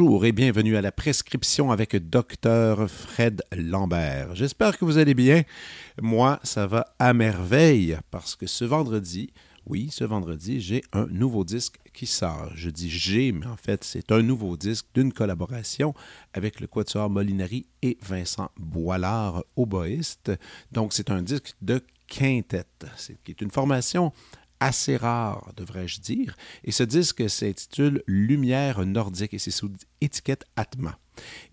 Bonjour et bienvenue à la prescription avec Dr Fred Lambert. J'espère que vous allez bien. Moi, ça va à merveille parce que ce vendredi, oui, ce vendredi, j'ai un nouveau disque qui sort. Je dis j'ai, mais en fait, c'est un nouveau disque d'une collaboration avec le quatuor Molinari et Vincent Boilard, oboïste. Donc, c'est un disque de quintette, qui est une formation assez rare, devrais-je dire. Et ce disque s'intitule Lumière nordique et c'est sous étiquette Atma.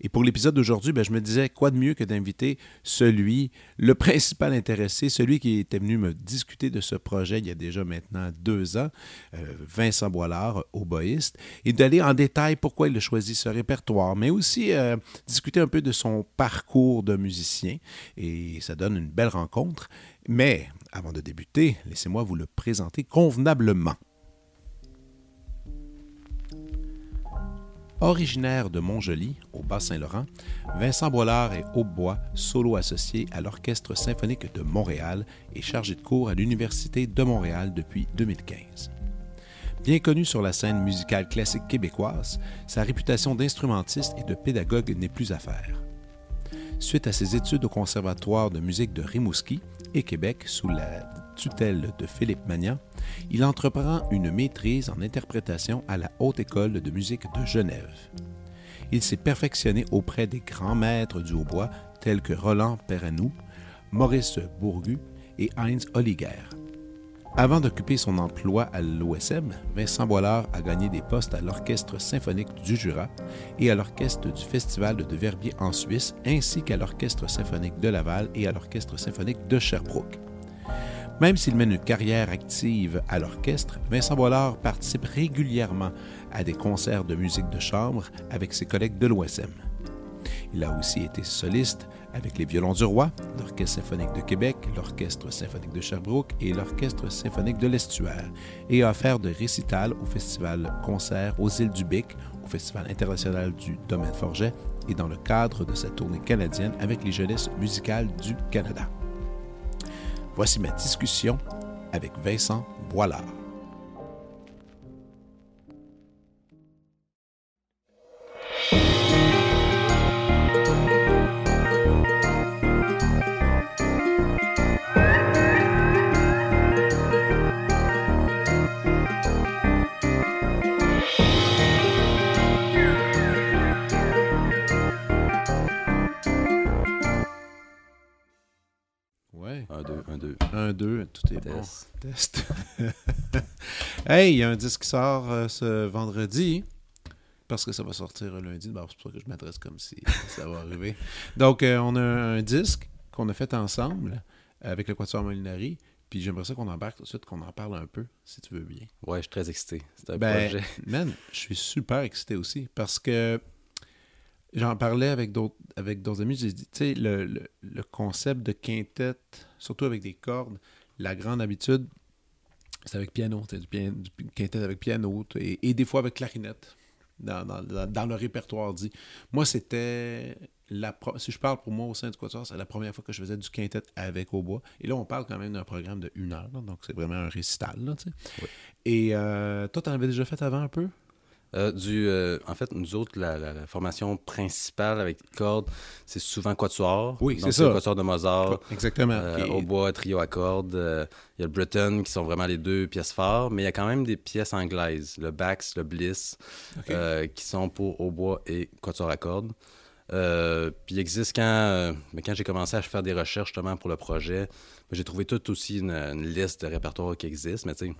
Et pour l'épisode d'aujourd'hui, ben, je me disais, quoi de mieux que d'inviter celui, le principal intéressé, celui qui était venu me discuter de ce projet il y a déjà maintenant deux ans, euh, Vincent Boilard, oboïste, et d'aller en détail pourquoi il a choisi ce répertoire, mais aussi euh, discuter un peu de son parcours de musicien. Et ça donne une belle rencontre. Mais avant de débuter, laissez-moi vous le présenter convenablement. Originaire de Montjoli, au Bas-Saint-Laurent, Vincent Boilard est hautbois, solo associé à l'Orchestre symphonique de Montréal et chargé de cours à l'Université de Montréal depuis 2015. Bien connu sur la scène musicale classique québécoise, sa réputation d'instrumentiste et de pédagogue n'est plus à faire. Suite à ses études au Conservatoire de musique de Rimouski, Québec sous la tutelle de Philippe Magnan, il entreprend une maîtrise en interprétation à la Haute École de musique de Genève. Il s'est perfectionné auprès des grands maîtres du hautbois tels que Roland Perrenou, Maurice Bourgu et Heinz Holliger. Avant d'occuper son emploi à l'OSM, Vincent Boilard a gagné des postes à l'Orchestre symphonique du Jura et à l'Orchestre du Festival de Verbier en Suisse, ainsi qu'à l'Orchestre symphonique de Laval et à l'Orchestre symphonique de Sherbrooke. Même s'il mène une carrière active à l'orchestre, Vincent Boilard participe régulièrement à des concerts de musique de chambre avec ses collègues de l'OSM. Il a aussi été soliste avec les Violons du Roi, l'Orchestre symphonique de Québec, l'Orchestre symphonique de Sherbrooke et l'Orchestre symphonique de l'Estuaire, et a offert de récitals au Festival Concert aux îles du Bic, au Festival international du Domaine Forget et dans le cadre de sa tournée canadienne avec les jeunesses musicales du Canada. Voici ma discussion avec Vincent Boilard. Un, deux, tout est bon. Test. hey, il y a un disque qui sort euh, ce vendredi. Parce que ça va sortir lundi. c'est pour ça que je m'adresse comme si ça va arriver. Donc, euh, on a un disque qu'on a fait ensemble avec le Quatuor Molinari. Puis j'aimerais ça qu'on embarque tout de suite, qu'on en parle un peu, si tu veux bien. Ouais, je suis très excité. C'est un ben, projet. Man, je suis super excité aussi. Parce que J'en parlais avec d'autres avec d'autres amis, j'ai dit, tu sais, le, le, concept de quintette, surtout avec des cordes, la grande habitude, c'est avec piano, du, du quintette avec piano, et, et, des fois avec clarinette, dans, dans, dans, le répertoire dit. Moi, c'était, la si je parle pour moi au sein du quatuor, c'est la première fois que je faisais du quintette avec au bois. Et là, on parle quand même d'un programme de une heure, donc c'est vraiment un récital, là. Et euh, toi, tu en avais déjà fait avant un peu? Euh, du, euh, en fait, nous autres, la, formation principale avec cordes, c'est souvent quatuor. Oui, c'est ça. quatuor de Mozart. Exactement. Euh, au bois, trio à cordes. Il y a le Breton qui sont vraiment les deux pièces fortes, mais il y a quand même des pièces anglaises, le Bax, le Bliss, qui sont pour au bois et quatuor à cordes. puis il existe quand, mais quand j'ai commencé à faire des recherches justement pour le projet, j'ai trouvé tout aussi une, une, liste de répertoires qui existent, mais tu sais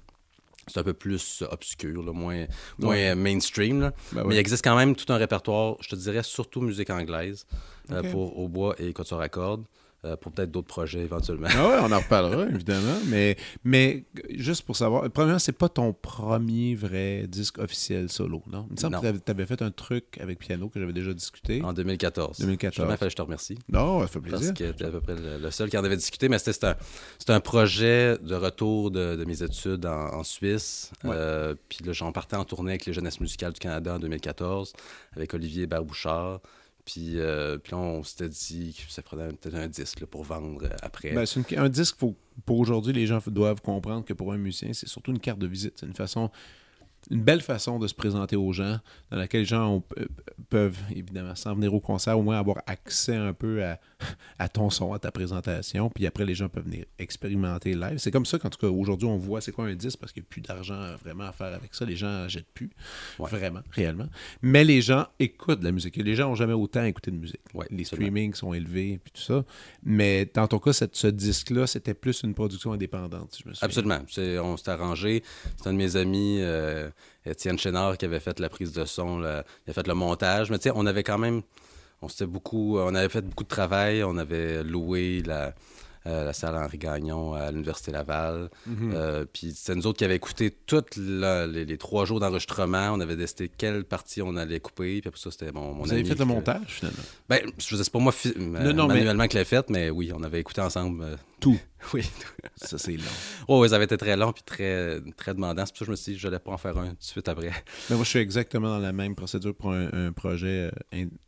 c'est un peu plus obscur, moins, moins mainstream. Ben Mais il existe quand même tout un répertoire, je te dirais surtout musique anglaise, euh, pour au bois et quatuor à cordes. Euh, pour peut-être d'autres projets éventuellement. Ah ouais, on en reparlera, évidemment. Mais, mais juste pour savoir, premièrement, c'est pas ton premier vrai disque officiel solo, non? Il me semble que tu avais fait un truc avec piano que j'avais déjà discuté. En 2014. 2014. Fait, je te remercie. Non, ça fait plaisir. Parce que tu à peu près le, seul qui en avait discuté, mais c'était un, un, projet de retour de, mes études en, Suisse. Euh, puis là, j'en partais en tournée avec les Jeunesses musicales du Canada en 2014, avec Olivier Barbouchard. Puis, euh, là, on s'était dit que ça prenait peut-être un disque pour vendre euh, après. Ben, un disque, pour aujourd'hui, les gens doivent comprendre que pour un musicien, c'est surtout une carte de visite. C'est une façon une belle façon de se présenter aux gens, dans laquelle les gens euh, peuvent, évidemment, sans venir au concert, au moins avoir accès un peu à, ton son, à ta présentation. Puis après, les gens peuvent venir expérimenter live. C'est comme ça qu'en tout cas, aujourd'hui, on voit c'est quoi un disque parce qu'il n'y a plus d'argent vraiment à faire avec ça. Les gens n'en jettent plus, vraiment, réellement. Mais les gens écoutent de la musique. Les gens n'ont jamais autant écouté de musique. les streamings sont élevés, puis tout ça. Mais dans ton cas, ce disque-là, c'était plus une production indépendante, si je me souviens. Absolument. On s'est arrangé. C'est un de mes amis. Euh, Étienne Chénard qui avait fait la prise de son, il a fait le montage. Mais tu sais, on avait quand même, on s'était beaucoup, on avait fait beaucoup de travail, on avait loué la, euh, la salle Henri Gagnon à l'Université Laval. Mhm. Euh, puis c'est nous autres qui avions écouté tous les, trois jours d'enregistrement. On avait décidé quelle partie on allait couper. Puis après ça, c'était mon, mon Vous avez fait le montage, finalement? Ben, je faisais, c'est pas moi manuellement mais... que l'ai fait, mais oui, on avait écouté ensemble. Euh, tout. oui. ça, c'est long. Oh, oui, ça avait été très long puis très, très demandant. C'est pour ça que je me suis dit, je n'allais pas en faire un tout de suite après. Mais moi, je suis exactement dans la même procédure pour un, projet,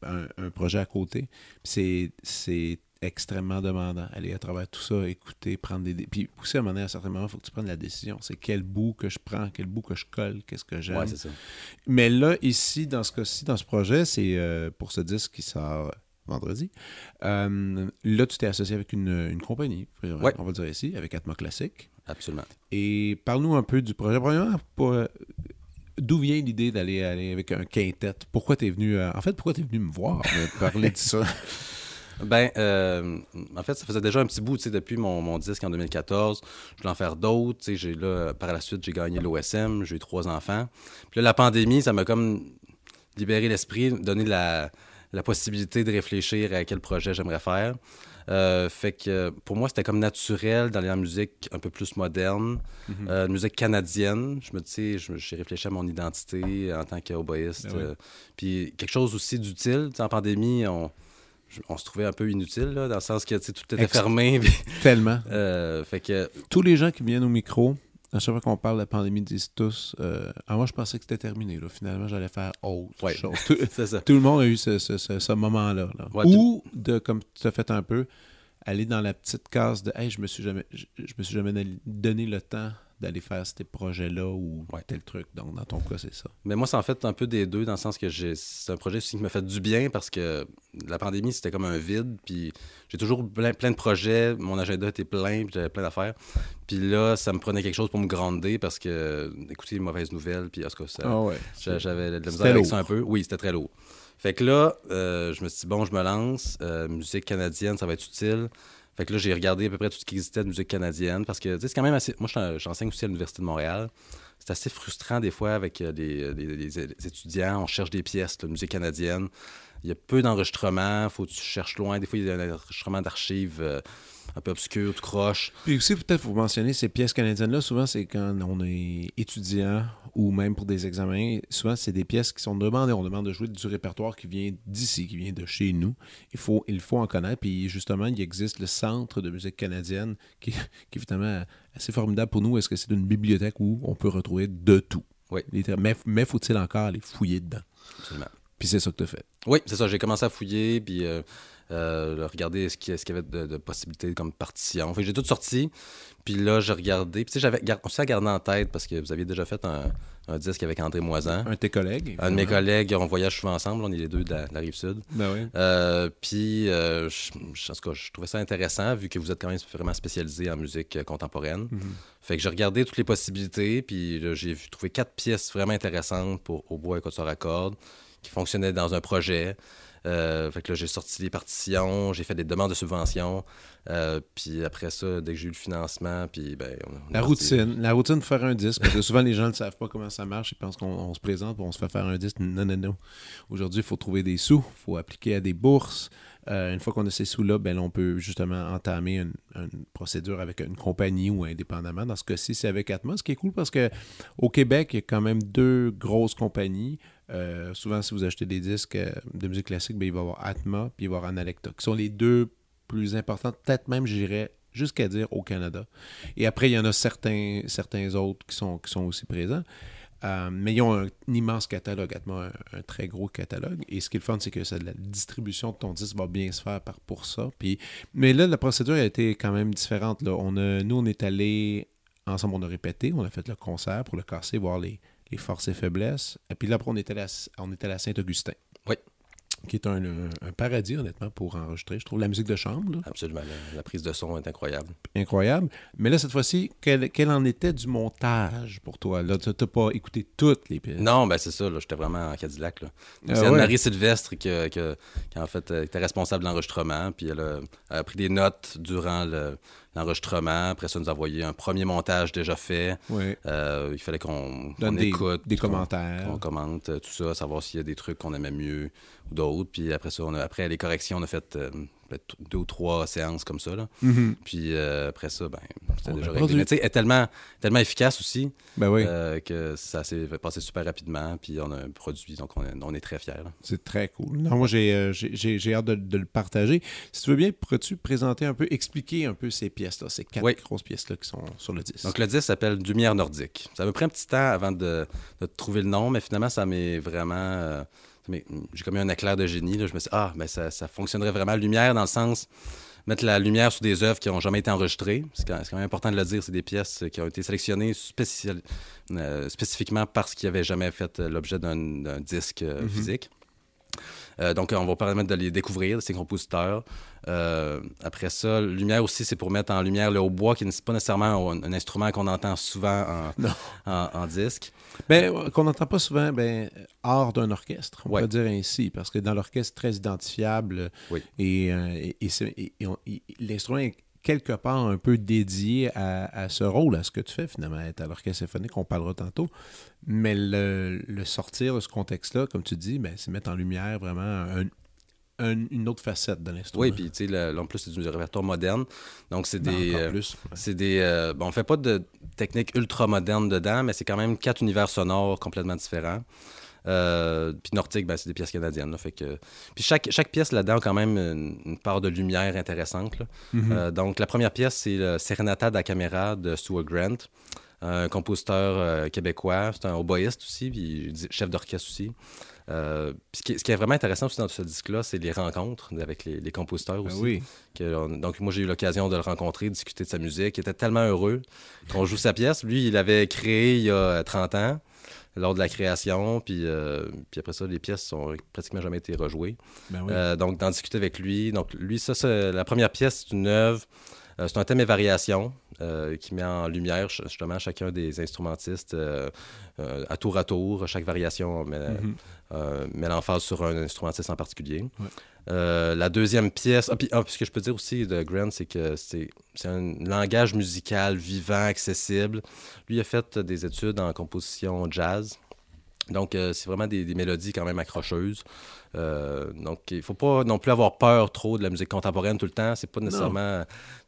un, projet à côté. c'est extrêmement demandant. Aller à travers tout ça, écouter, prendre des. Puis aussi, à un moment donné, à un certain moment, il faut que tu prennes la décision. C'est quel bout que je prends, quel bout que je colle, qu'est-ce que j'aime. Ouais, c'est ça. Mais là, ici, dans ce cas-ci, dans ce projet, c'est euh, pour ce disque qui sort vendredi. Euh, là, tu t'es associé avec une, compagnie, on va le dire ici, avec Atma Classique. Absolument. Et parle-nous un peu du projet. Premièrement, euh, d'où vient l'idée d'aller aller avec un quintet? Pourquoi tu es venu. en fait, pourquoi tu es venu me voir, me parler de ça? Ben, euh, en fait, ça faisait déjà un petit bout, tu sais, depuis mon, mon, disque en 2014. Je voulais en faire d'autres, tu sais. J'ai là, par la suite, j'ai gagné l'OSM, j'ai eu trois enfants. Puis là, la pandémie, ça m'a comme libéré l'esprit, donné la, la possibilité de réfléchir à quel projet j'aimerais faire. Euh, fait que pour moi, c'était comme naturel d'aller en musique un peu plus moderne, mm-hmm. euh, musique canadienne. Je me dis, j'ai réfléchi à mon identité en tant qu'oboïste. Ben puis quelque chose aussi d'utile. En pandémie, on, on se trouvait un peu inutile, là, dans le sens que tout était fermé. Tellement. Euh, fait que... Tous les gens qui viennent au micro, à chaque fois qu'on parle de la pandémie, disent tous euh, ah, Moi, je pensais que c'était terminé. Là. Finalement, j'allais faire autre chose. Tout, ça. tout, le monde a eu ce, ce, ce, moment-là. Ou, de, comme tu as fait un peu, aller dans la petite case de Hey, je me suis jamais, je me suis jamais donné le temps d'aller faire ces projets-là ou tel truc. Donc, dans ton cas, c'est ça. Mais moi, c'est en fait un peu des deux, dans le sens que c'est un projet aussi qui me fait du bien parce que la pandémie, c'était comme un vide. Puis j'ai toujours plein, plein, de projets. Mon agenda était plein, puis j'avais plein d'affaires. Puis là, ça me prenait quelque chose pour me grandir parce que, écouter les mauvaises nouvelles, puis en tout cas, ah j'avais de la misère avec ça un peu. Oui, c'était très lourd. Fait que là, euh, je me suis dit, bon, je me lance. Euh, musique canadienne, ça va être utile. Fait que là, j'ai regardé à peu près tout ce qui existait de musique canadienne parce que, c'est quand même assez. Moi, j'enseigne aussi à l'Université de Montréal. C'est assez frustrant des fois avec euh, des, étudiants. On cherche des pièces de musique canadienne. Il y a peu d'enregistrements. Faut que tu cherches loin. Des fois, il y a un enregistrement d'archives. Euh, un peu obscur, tout croche. Puis aussi, peut-être, vous mentionner ces pièces canadiennes-là. Souvent, c'est quand on est étudiant ou même pour des examens. Souvent, c'est des pièces qui sont demandées. On demande de jouer du répertoire qui vient d'ici, qui vient de chez nous. Il faut, il faut en connaître. Puis justement, il existe le Centre de musique canadienne qui, qui est évidemment assez formidable pour nous. Est-ce que c'est une bibliothèque où on peut retrouver de tout? Oui. Mais, mais faut-il encore aller fouiller dedans? Absolument. Puis c'est ça que tu as fait. Oui, c'est ça. J'ai commencé à fouiller, puis euh, euh, regarder ce qu'il y avait de, possibilités comme partition. Fait j'ai tout sorti. Puis là, j'ai regardé. Puis tu sais, j'avais aussi à garder en tête parce que vous aviez déjà fait un, disque avec André Moisan. Un de tes collègues. Un de mes collègues. On voyage souvent ensemble. On est les deux de la, rive sud. Ben oui. Euh, puis, euh, je, en tout cas, je trouvais ça intéressant vu que vous êtes quand même vraiment spécialisé en musique contemporaine. Mhm. Fait que j'ai regardé toutes les possibilités. Puis j'ai trouvé quatre pièces vraiment intéressantes pour Au bois et Quatuor à cordes qui fonctionnaient dans un projet. Euh, fait que là, j'ai sorti les partitions, j'ai fait des demandes de subventions. Euh, puis après ça, dès que j'ai eu le financement, puis ben, La routine, la routine de faire un disque, parce que souvent les gens ne savent pas comment ça marche, ils pensent qu'on se présente, on se fait faire un disque. Non, non, non. Aujourd'hui, il faut trouver des sous, il faut appliquer à des bourses. Euh, une fois qu'on a ces sous-là, ben, on peut justement entamer une, procédure avec une compagnie ou indépendamment. Dans ce cas-ci, c'est avec Atmos, ce qui est cool parce que au Québec, il y a quand même deux grosses compagnies. Euh, souvent, si vous achetez des disques euh, de musique classique, ben, il va y avoir Atma puis il va y avoir Analecta, qui sont les deux plus importantes, peut-être même, j'irais jusqu'à dire au Canada. Et après, il y en a certains, autres qui sont, aussi présents. Euh, mais ils ont un, immense catalogue, un, un, très gros catalogue. Et ce qui est le fun, c'est que la distribution de ton disque va bien se faire pour ça. Mais là, la procédure a été quand même différente. On a, nous, on est allé ensemble, on a répété, on a fait le concert pour le casser, voir les, les forces et faiblesses. Et puis là, après, on est allé on allé à Saint-Augustin. Oui qui est un, paradis, honnêtement, pour enregistrer. Je trouve la musique de chambre. Absolument. La, prise de son est incroyable. Incroyable. Mais là, cette fois-ci, quel, en était du montage pour toi? Là, tu n'as pas écouté toutes les pièces. Non, ben c'est ça. J'étais vraiment en Cadillac. Là. Ah c'est Anne-Marie Sylvestre qui, en fait, était responsable de l'enregistrement. Puis elle a, pris des notes durant l'enregistrement. Après ça, nous a envoyé un premier montage déjà fait. Oui. Euh, il fallait qu'on écoute. Des commentaires. Qu'on commente tout ça, savoir s'il y a des trucs qu'on aimait mieux ou d'autres. Puis après ça, on a, après les corrections, on a fait euh, deux ou trois séances comme ça. Là. Mm-hmm. Puis euh, après ça, ben, c'était déjà réglé. Mais tu sais, elle est tellement, tellement efficace aussi ben oui. Euh, que ça s'est passé super rapidement. Puis on a un produit, donc on, est très fiers. C'est très cool. Non, moi, j'ai, j'ai, hâte de, le partager. Si tu veux bien, pourrais-tu présenter un peu, expliquer un peu ces pièces-là, ces quatre grosses pièces-là qui sont sur le disque? Donc le disque s'appelle Lumière nordique. Ça me pris un petit temps avant de, de trouver le nom, mais finalement, ça m'est vraiment mais j'ai comme eu un éclair de génie. Là. Je me suis dit, ah, ben ça, ça fonctionnerait vraiment. Lumière, dans le sens, mettre la lumière sur des œuvres qui n'ont jamais été enregistrées. C'est quand, même important de le dire. C'est des pièces qui ont été sélectionnées euh, spécifiquement parce qu'ils n'avaient jamais fait l'objet d'un disque euh, mm-hmm. physique. Euh, donc, on va permettre de les découvrir, ces compositeurs. Euh, après ça, lumière aussi, c'est pour mettre en lumière le hautbois, qui n'est pas nécessairement un, instrument qu'on entend souvent en, disque. Ben, euh, qu'on n'entend pas souvent ben, hors d'un orchestre, on va dire ainsi, parce que dans l'orchestre, très identifiable, et, l'instrument est quelque part un peu dédié à, ce rôle, à ce que tu fais finalement, être à l'orchestre symphonique, on parlera tantôt. Mais le, sortir de ce contexte-là, comme tu dis, ben, c'est mettre en lumière vraiment une autre facette de l'instrument. Oui, puis tu sais, en plus, c'est du répertoire moderne. Donc, c'est des. Euh, plus. C'est des. Euh, bon, on fait pas de technique ultra moderne dedans, mais c'est quand même quatre univers sonores complètement différents. Euh, puis Nordique, ben, c'est des pièces canadiennes. fait que... Puis chaque, chaque pièce là-dedans a quand même une, part de lumière intéressante. Mm-hmm. Euh, donc la première pièce, c'est le Serenata da Camera de Stuart Grant, un compositeur euh, québécois. C'est un oboïste aussi, puis chef d'orchestre aussi. ce, qui, est vraiment intéressant aussi dans ce disque-là, c'est les rencontres avec les, compositeurs ben aussi. oui. donc, moi, j'ai eu l'occasion de le rencontrer, discuter de sa musique. Il était tellement heureux qu'on joue sa pièce. Lui, il avait créé il y a 30 ans lors de la création. Puis, euh, puis après ça, les pièces ont pratiquement jamais été rejouées. Ben euh, donc, d'en discuter avec lui. Donc, lui, ça, c'est la première pièce, c'est une œuvre. Euh, c'est un thème et variation qui met en lumière justement chacun des instrumentistes à tour à tour. Chaque variation met, mm-hmm. met l'emphase sur un instrumentiste en particulier. Euh, la deuxième pièce, ah, puis, ah, ce que je peux dire aussi de Grant, c'est que c'est un langage musical vivant, accessible. Lui, il a fait des études en composition jazz. Donc, euh, c'est vraiment des, mélodies quand même accrocheuses. Euh, donc, il ne faut pas non plus avoir peur trop de la musique contemporaine tout le temps. C'est pas nécessairement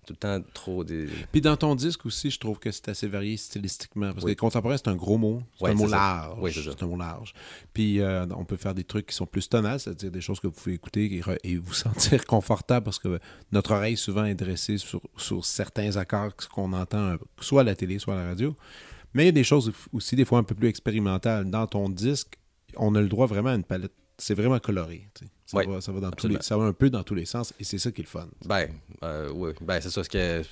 tout le temps trop des. Puis dans ton disque aussi, je trouve que c'est assez varié stylistiquement. Parce que contemporain, c'est un gros mot. C'est un mot large. Oui, c'est un mot large. Puis euh, on peut faire des trucs qui sont plus tonales, c'est-à-dire des choses que vous pouvez écouter et, vous sentir confortable parce que notre oreille souvent est dressée sur, sur certains accords qu'on entend soit à la télé, soit à la radio. Mais il y a des choses aussi, des fois, un peu plus expérimentales. Dans ton disque, on a le droit vraiment à une palette. C'est vraiment coloré. Ça, va, ça, va dans tous les, ça va un peu dans tous les sens et c'est ça qui est le fun. Ben, euh, oui. Ben, c'est ça. Ce que,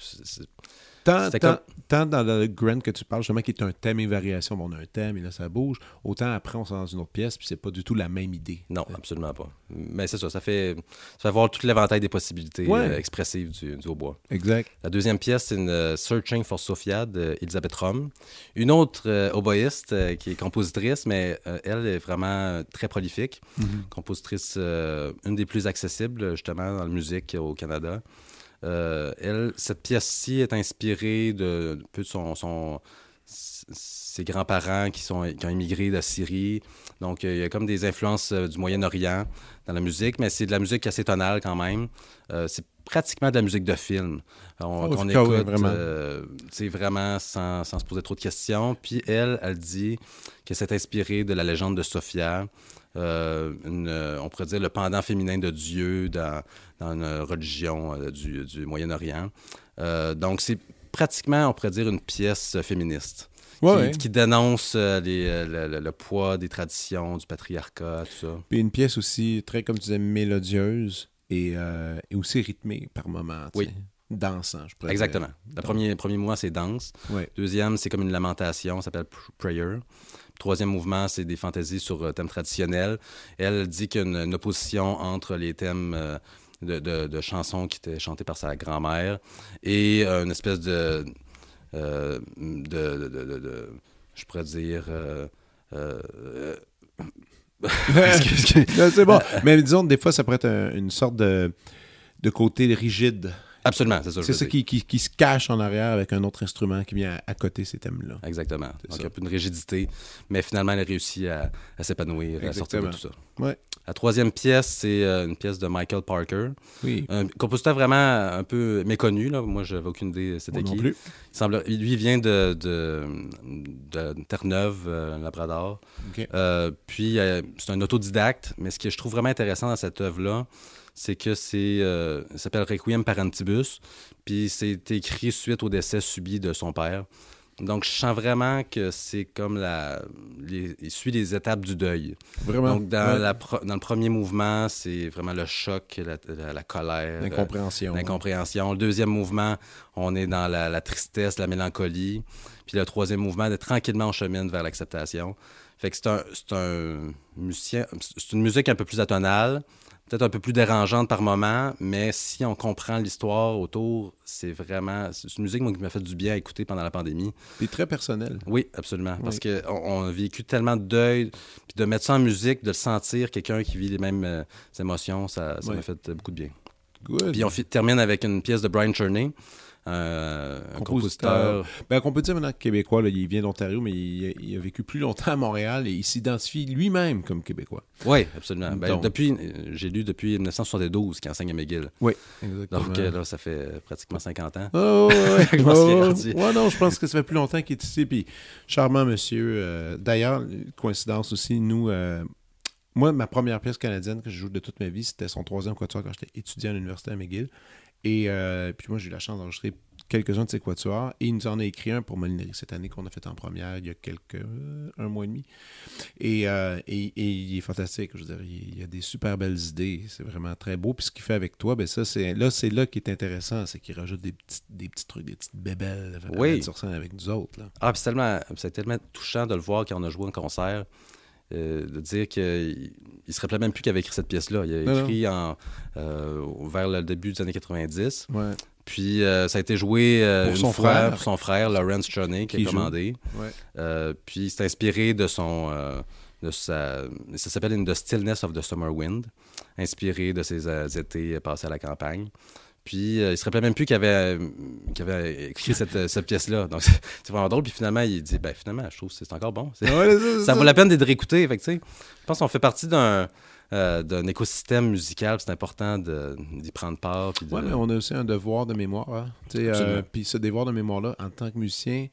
Tant, dans le Grand que tu parles, justement, qui est un thème et variation, bon, on a un thème et là, ça bouge. Autant après, on s'en dans une autre pièce, puis c'est pas du tout la même idée. Non, absolument pas. Mais c'est ça, ça fait, ça fait voir tout l'éventail des possibilités euh, expressives du, du hautbois. Exact. La deuxième pièce, c'est une euh, Searching for Sophia d'Elisabeth Rom. Une autre euh, oboïste qui est compositrice, mais elle est vraiment très prolifique. Mm-hmm. Compositrice, une des plus accessibles, justement, dans la musique au Canada. Euh, elle, cette pièce-ci est inspirée de, peu de son, ses grands-parents qui, sont, qui ont immigré de Syrie. Donc, il y a comme des influences du Moyen-Orient dans la musique, mais c'est de la musique assez tonale quand même. c'est pratiquement de la musique de film. On, oh, écoute, vraiment, vraiment sans, sans, se poser trop de questions. Puis elle, elle dit qu'elle s'est inspirée de la légende de Sophia, euh, euh, on pourrait dire le pendant féminin de Dieu dans, dans une religion euh, du, du Moyen-Orient. donc, c'est pratiquement, on pourrait dire, une pièce féministe. qui, dénonce les, le, poids des traditions, du patriarcat, tout ça. Puis une pièce aussi très, comme tu disais, mélodieuse et, et aussi rythmée par moments. Oui. Dansant, je pourrais Exactement. Le premier, premier mouvement, c'est danse. Deuxième, c'est comme une lamentation, ça s'appelle prayer. Troisième mouvement, c'est des fantaisies sur euh, thèmes traditionnels. Elle dit qu'il y a une, opposition entre les thèmes euh, de, chansons qui étaient chantées par sa grand-mère et euh, une espèce de, de, je pourrais dire... c'est bon. Mais disons, des fois, ça pourrait être une sorte de, de côté rigide Absolument, c'est ça. C'est ça qui, qui, se cache en arrière avec un autre instrument qui vient à, côté ces thèmes-là. Exactement. Donc, il y a une rigidité, mais finalement, elle a réussi à, s'épanouir, à sortir de tout ça. Ouais. La troisième pièce, c'est euh, une pièce de Michael Parker. Oui. Un compositeur vraiment un peu méconnu. Là. Moi, je n'avais aucune idée c'était qui. Non plus. Il semble, lui, vient de, de, de Terre-Neuve, euh, Labrador. Euh, puis, c'est un autodidacte, mais ce que je trouve vraiment intéressant dans cette œuvre-là, c'est que c'est euh, s'appelle Requiem Parentibus, puis c'est écrit suite au décès subi de son père. Donc, je sens vraiment que c'est comme la. il suit les étapes du deuil. Vraiment. Donc, dans, la dans le premier mouvement, c'est vraiment le choc, la, la, colère. L'incompréhension. L'incompréhension. Le deuxième mouvement, on est dans la, tristesse, la mélancolie. Puis le troisième mouvement, tranquillement, on chemine vers l'acceptation. Fait que c'est un, un musicien. C'est une musique un peu plus atonale peut-être un peu plus dérangeante par moment, mais si on comprend l'histoire autour, c'est vraiment. C'est une musique qui m'a fait du bien à écouter pendant la pandémie. Et très personnel. Oui, absolument. Parce qu'on on a vécu tellement de deuil, puis de mettre ça en musique, de le sentir, quelqu'un qui vit les mêmes euh, émotions, ça m'a fait beaucoup de bien. Good. Puis on termine avec une pièce de Brian Cherney un compositeur. Ben, on peut dire maintenant québécois, il vient d'Ontario, mais il, a vécu plus longtemps à Montréal et il s'identifie lui-même comme québécois. Oui, absolument. Ben, depuis, j'ai lu depuis 1972 qu'il enseigne à McGill. Oui, exactement. Donc euh, là, ça fait pratiquement 50 ans. Oh, ouais, oh, non, je pense que ça fait plus longtemps qu'il est ici. Puis, charmant monsieur. Euh, d'ailleurs, coïncidence aussi, nous, euh, moi, ma première pièce canadienne que je joue de toute ma vie, c'était son troisième quatuor quand j'étais étudiant à l'université à McGill. Et euh, puis moi, j'ai eu la chance d'enregistrer quelques-uns de ses quatuors. Et il nous en a écrit un pour Molinerie cette année qu'on a fait en première il y a quelques... Euh, un mois et demi. Euh, et, et, il est fantastique. Je veux dire, il, y a des super belles idées. C'est vraiment très beau. Puis ce qu'il fait avec toi, ben ça, c'est là, c'est là qui est intéressant. C'est qu'il rajoute des petits, des petits trucs, des petites bébelles oui. sur scène avec nous autres. Là. Ah, c'est tellement, tellement touchant de le voir quand on a joué en concert. De dire qu'il il se rappelait même plus qu'il avait écrit cette pièce-là. Il a écrit En, euh, vers le début des années 90. Puis euh, ça a été joué euh, pour son frère. pour son frère, Lawrence Choney, qui, a commandé. puis c'est inspiré de son. de sa, ça s'appelle In the Stillness of the Summer Wind, inspiré de ses étés passés à la campagne. Puis il se rappelait même plus qu'il avait, avait écrit cette, cette pièce-là. Donc c'est vraiment drôle. Puis finalement, il dit ben finalement, je trouve que c'est encore bon. ça, vaut la peine d'être réécouté. Fait je pense qu'on fait partie d'un. Euh, d'un écosystème musical, c'est important d'y prendre part. Oui, mais on a aussi un devoir de mémoire. Hein. Euh, puis ce devoir de mémoire-là, en tant que musicien,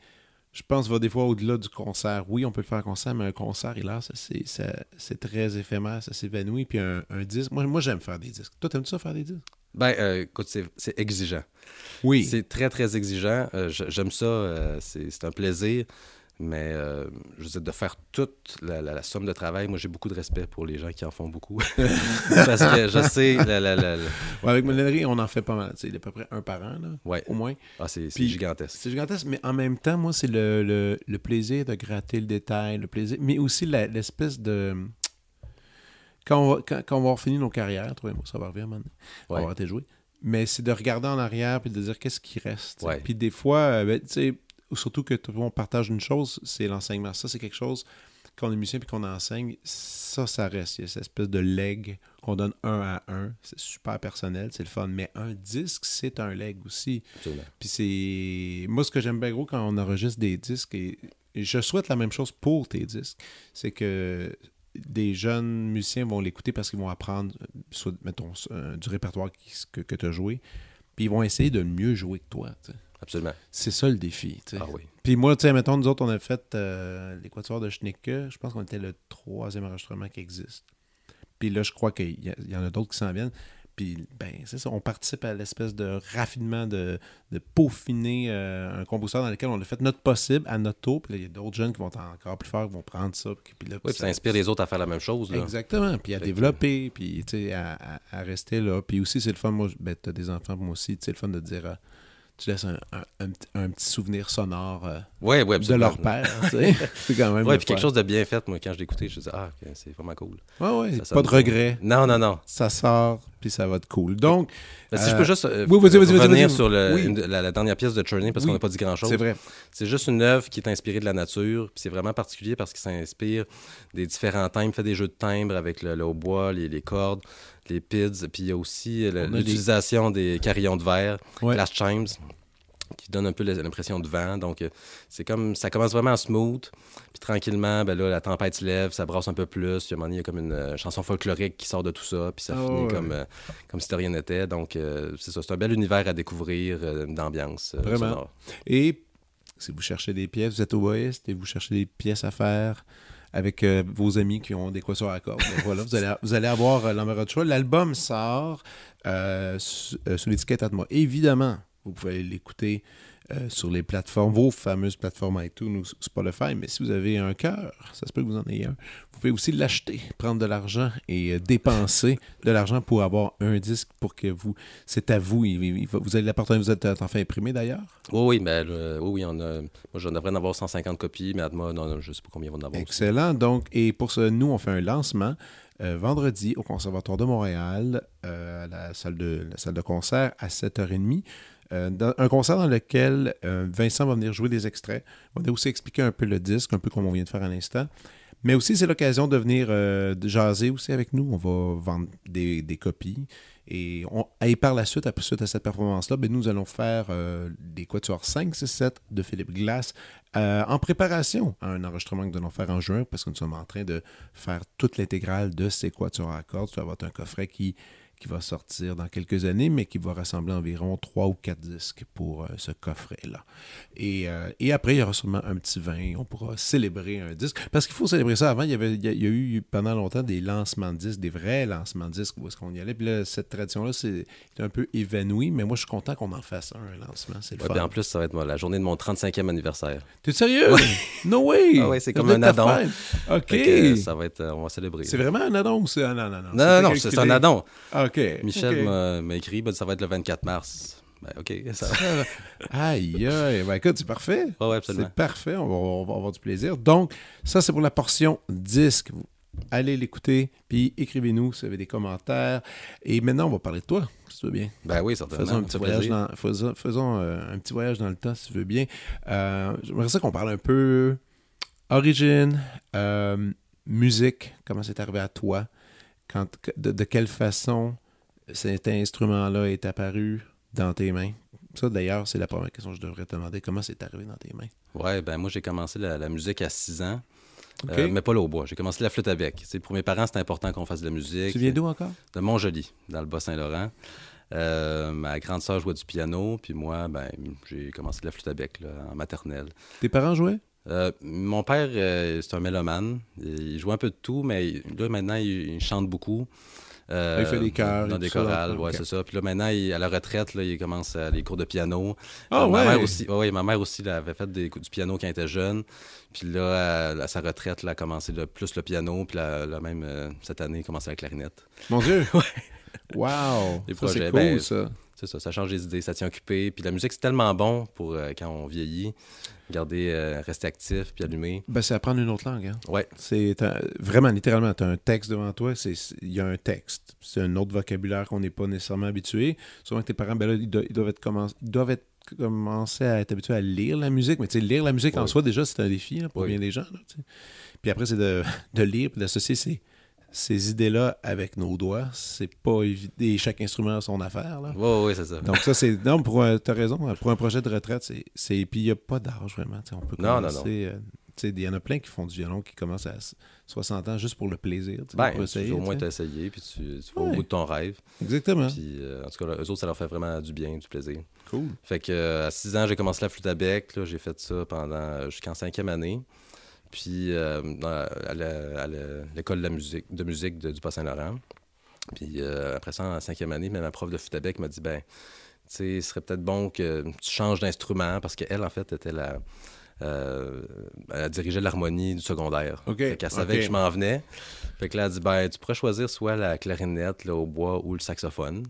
je pense va des fois au-delà du concert. Oui, on peut le faire un concert, mais un concert, là, c'est très éphémère, ça s'évanouit. Puis un, disque, moi, moi j'aime faire des disques. Toi, t'aimes-tu ça faire des disques? Ben, euh, écoute, c'est exigeant. Oui. C'est très, très exigeant. Euh, j'aime ça. Euh, c'est un plaisir. Mais je veux dire, de faire toute la, somme de travail, moi j'ai beaucoup de respect pour les gens qui en font beaucoup. Parce que je sais. avec Molinerie, on en fait pas mal. Il y a à peu près un par an, là, au moins. Ah, c'est gigantesque. C'est gigantesque, mais en même temps, moi, c'est le, le, plaisir de gratter le détail, le plaisir, mais aussi l'espèce de quand on, va, quand, on va finir nos carrières, trouvez-moi, ça va revenir maintenant. On va arrêter de jouer. Mais c'est de regarder en arrière puis de dire qu'est-ce qui reste. Puis des fois, euh, ben, tu sais, surtout que tout le monde partage une chose, c'est l'enseignement. Ça, c'est quelque chose qu'on est musicien puis qu'on enseigne, ça, ça reste. Il y a cette espèce de leg qu'on donne un à un. C'est super personnel, c'est le fun. Mais un disque, c'est un leg aussi. Puis c'est. Moi, ce que j'aime bien gros quand on enregistre des disques, et, je souhaite la même chose pour tes disques, c'est que des jeunes musiciens vont l'écouter parce qu'ils vont apprendre, soit, mettons, du répertoire que, que tu as joué, puis ils vont essayer de mieux jouer que toi. Absolument. C'est ça le défi. Ah oui. Puis moi, tu sais, mettons, nous autres, on a fait euh, l'équateur de Schnicke. Je pense qu'on était le troisième enregistrement qui existe. Puis là, je crois qu'il y, en a d'autres qui s'en viennent. Puis, ben, c'est ça, on participe à l'espèce de raffinement, de, de peaufiner euh, un compositeur dans lequel on a fait notre possible à notre tour. Puis là, il y a d'autres jeunes qui vont encore plus fort, qui vont prendre ça. Puis, là, oui, puis ça inspire les autres à faire la même chose. Exactement. Puis à développer, puis, tu sais, à, à, rester là. Puis aussi, c'est le fun, moi, ben, tu as des enfants, moi aussi, c'est le fun de dire... Euh, tu laisses un, un, petit souvenir sonore euh, de leur père. c'est quand même. Oui, puis quelque chose de bien fait. Moi, quand je l'écoutais, je disais, ah, c'est vraiment cool. Oui, oui. Pas de regret. Non, non, non. Ça sort, puis ça va être cool. Donc. Ben, si je peux euh, juste euh, revenir sur la, dernière pièce de Churney, parce qu'on n'a pas dit grand-chose. C'est vrai. C'est juste une œuvre qui est inspirée de la nature, puis c'est vraiment particulier parce qu'il s'inspire des différents timbres, fait des jeux de timbres avec le, hautbois, les, les cordes les PIDs, puis il y a aussi l'utilisation des... carillons de verre, ouais. chimes, qui donne un peu l'impression de vent. Donc, euh, c'est comme, ça commence vraiment smooth, puis tranquillement, ben là, la tempête se lève, ça brasse un peu plus. Puis à un moment donné, il y a comme une euh, chanson folklorique qui sort de tout ça, puis ça ah finit comme, euh, comme si de rien n'était. Donc, c'est ça, c'est un bel univers à découvrir d'ambiance. Vraiment. Et si vous cherchez des pièces, vous êtes oboïste et vous cherchez des pièces à faire, avec vos amis qui ont des équations à cordes. voilà, vous allez, vous allez avoir euh, de choix. L'album sort sous l'étiquette Atma. Évidemment, vous pouvez l'écouter sur les plateformes, vos fameuses plateformes iTunes ou Spotify, mais si vous avez un cœur, ça se peut que vous en ayez un, vous pouvez aussi l'acheter, prendre de l'argent et dépenser de l'argent pour avoir un disque pour que vous, c'est à vous, vous allez l'apporter, vous êtes enfin imprimé d'ailleurs? Oui, oui, mais oui, on a, moi j'en devrais en avoir 150 copies, mais Atma, non, je ne sais pas combien vont en avoir. Excellent, donc, et pour ça, nous, on fait un lancement. vendredi au Conservatoire de Montréal, à la salle de, la salle de concert à 7h30. Euh, un concert dans lequel euh, Vincent va venir jouer des extraits. On va aussi expliquer un peu le disque, un peu comme on vient de faire à l'instant. Mais aussi, c'est l'occasion de venir euh, jaser aussi avec nous. On va vendre des, copies. Et, par la suite, après suite à cette performance-là, ben, nous allons faire des quatuors 5, 6, 7 de Philippe Glass en préparation à un enregistrement que nous allons faire en juin parce que nous sommes en train de faire toute l'intégrale de ces quatuors à cordes. Ça va être un coffret qui qui va sortir dans quelques années, mais qui va rassembler environ trois ou quatre disques pour euh, ce coffret-là. Et, euh, et, après, il y aura sûrement un petit vin. On pourra célébrer un disque. Parce qu'il faut célébrer ça. Avant, il y, avait, il y, a, eu pendant longtemps des lancements de disques, des vrais lancements de disques où est-ce qu'on y allait. Puis là, cette tradition-là, c'est un peu évanouie, mais moi, je suis content qu'on en fasse un, un lancement. C'est le ouais, en plus, ça va être la journée de mon 35e anniversaire. T'es sérieux? No way! Ah ouais, c'est comme un addon. OK. ça va être, on va célébrer. C'est vraiment un addon ou c'est un non, non, non? Non, non, c'est un addon. OK. Michel m'a écrit, ben, ça va être le 24 mars. Ben, OK. Ça... aïe, aïe. Ben, écoute, c'est parfait. ouais. C'est parfait. On va, on va, avoir du plaisir. Donc, ça, c'est pour la portion disque. Allez l'écouter, puis écrivez-nous si vous avez des commentaires. Et maintenant, on va parler de toi, si tu veux bien. Ben oui, certainement. Faisons un petit, voyage dans, faisons, euh, un petit voyage dans le temps, si tu veux bien. Euh, J'aimerais ça qu'on parle un peu origine, euh, musique, comment c'est arrivé à toi, quand, de, quelle façon cet instrument-là est apparu dans tes mains? Ça, d'ailleurs, c'est la première question que je devrais te demander. Comment c'est arrivé dans tes mains? Ouais, ben moi, j'ai commencé la, musique à 6 ans. Euh, mais pas là au bois. J'ai commencé la flûte avec. pour mes parents, c'était important qu'on fasse de la musique. Tu viens d'où encore? De Montjoli, dans le Bas-Saint-Laurent. Euh, ma grande sœur jouait du piano, puis moi, ben, j'ai commencé la flûte avec en maternelle. Tes parents jouaient? Euh, mon père, c'est un mélomane. Il joue un peu de tout, mais là, maintenant, il chante beaucoup. Euh, il fait des chœurs. Dans des chorales, ouais, c'est ça. Puis là, maintenant, à la retraite, là, il commence les cours de piano. Ah, ma ouais? Mère aussi, ouais, ma mère aussi avait fait des, du piano quand elle était jeune. Puis là, à, sa retraite, elle a commencé plus le piano. Puis là, même euh, cette année, elle a commencé la clarinette. Mon Dieu! ouais. Wow! C'est cool, ben, ça. C'est ça, ça change les idées, ça tient occupé. Puis la musique, c'est tellement bon pour euh, quand on vieillit garder, euh, rester actif puis allumé. Ben, c'est apprendre une autre langue. Hein? Ouais. C'est vraiment, littéralement, tu as un texte devant toi, il y a un texte. C'est un autre vocabulaire qu'on n'est pas nécessairement habitué. Souvent que tes parents, ben là, ils, doivent, être ils doivent être commençais à être habitué à lire la musique. Mais tu sais, lire la musique en soi, déjà, c'est un défi là, pour Oui. bien des gens. là. Puis après, c'est de, de lire et d'associer ces, ces idées-là avec nos doigts. C'est pas évident. Et chaque instrument a son affaire. Là. Oui, oui, c'est ça. Donc ça, c'est... Non, pour un- t'as raison. Pour un projet de retraite, c'est... c'est... Puis il n'y a pas d'âge, vraiment. tu sais, on peut Non, commencer... euh, il y en a plein qui font du violon, qui commencent à 60 ans juste pour le plaisir. Ben, pour essayer, tu- au moins essayé, puis tu, tu vas Ouais. au bout de ton rêve. Exactement. Puis, euh, en tout cas, eux autres, ça leur fait vraiment du bien, du plaisir. Cool. Fait que euh, à 6 ans, j'ai commencé la flûte à bec. là. J'ai fait ça pendant jusqu'en cinquième année. Puis euh, à l'école de, musique, de musique de- du Bas-Saint-Laurent. Puis euh, après ça, en cinquième année, même ma prof de bec m'a dit ben, tu sais, ce serait peut-être bon que tu changes d'instrument parce qu'elle, en fait, était la. euh, elle dirigeait l'harmonie du secondaire. OK, Fait qu'elle savait que je m'en venais. Fait que là, elle a dit ben, tu pourrais choisir soit la clarinette là, au bois ou le saxophone.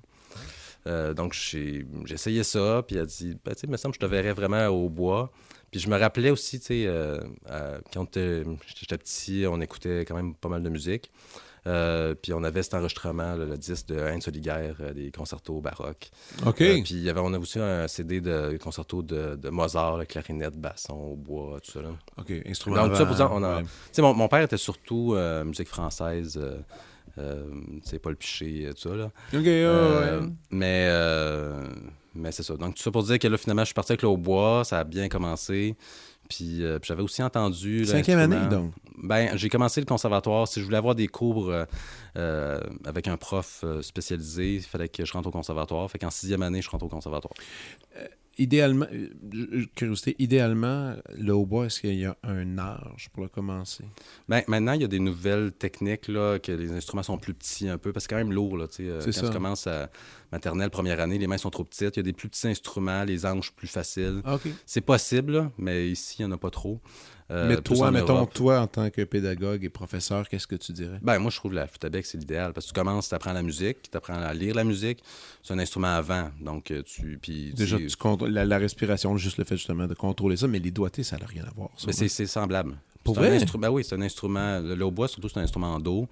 Euh, donc, j'ai essayé ça, puis elle a dit, ben, tu sais, il me semble que je te verrais vraiment au bois. Puis je me rappelais aussi, tu sais, euh, euh, quand j'étais petit, on écoutait quand même pas mal de musique. Euh, puis on avait cet enregistrement, là, le disque de Heinz Oliger, euh, des concertos baroques. OK. Puis y avait, on a aussi un CD de concertos de, de Mozart, le clarinette, basson, au bois, tout ça. là. OK. Instrument Donc, ça, avant, pour dire, on a- ouais. Tu sais, mon, mon père était surtout musique française, euh, euh, tu sais, Paul Piché, tout ça, là. Euh, ouais. Mais, euh, mais c'est ça. Donc, tout ça pour dire que là, finalement, je suis parti avec le hautbois, ça a bien commencé. Puis, euh, puis j'avais aussi entendu. Cinquième année, donc. Ben, j'ai commencé le conservatoire. Si je voulais avoir des cours euh, euh, avec un prof euh, spécialisé, il fallait que je rentre au conservatoire. Fait qu'en sixième année, je rentre au conservatoire. Idéalement, euh, curiosité, idéalement, le hautbois, est-ce qu'il y a un âge pour le commencer? Ben, maintenant, il y a des nouvelles techniques, là, que les instruments sont plus petits un peu, parce que c'est quand même lourd, là, tu sais. euh, Quand ça. tu commences à maternelle, première année, les mains sont trop petites. Il y a des plus petits instruments, les anges plus faciles. Ah. C'est possible, là, mais ici, il n'y en a pas trop. Euh, Mais toi, en mettons, Europe. toi, en tant que pédagogue et professeur, qu'est-ce que tu dirais? Ben, moi, je trouve la flûte à bec, c'est l'idéal. Parce que tu commences, tu apprends la musique, tu apprends à lire la musique. C'est un instrument à vent. Donc, euh, tu. Puis, Déjà, tu- contrôles la, la respiration, juste le fait justement de contrôler ça, mais les doigtés, ça n'a rien à voir. ça, Mais c'est c'est semblable. Pour vrai? instru- Ben oui, c'est un instrument. Le, le hautbois, surtout, c'est un instrument en dos.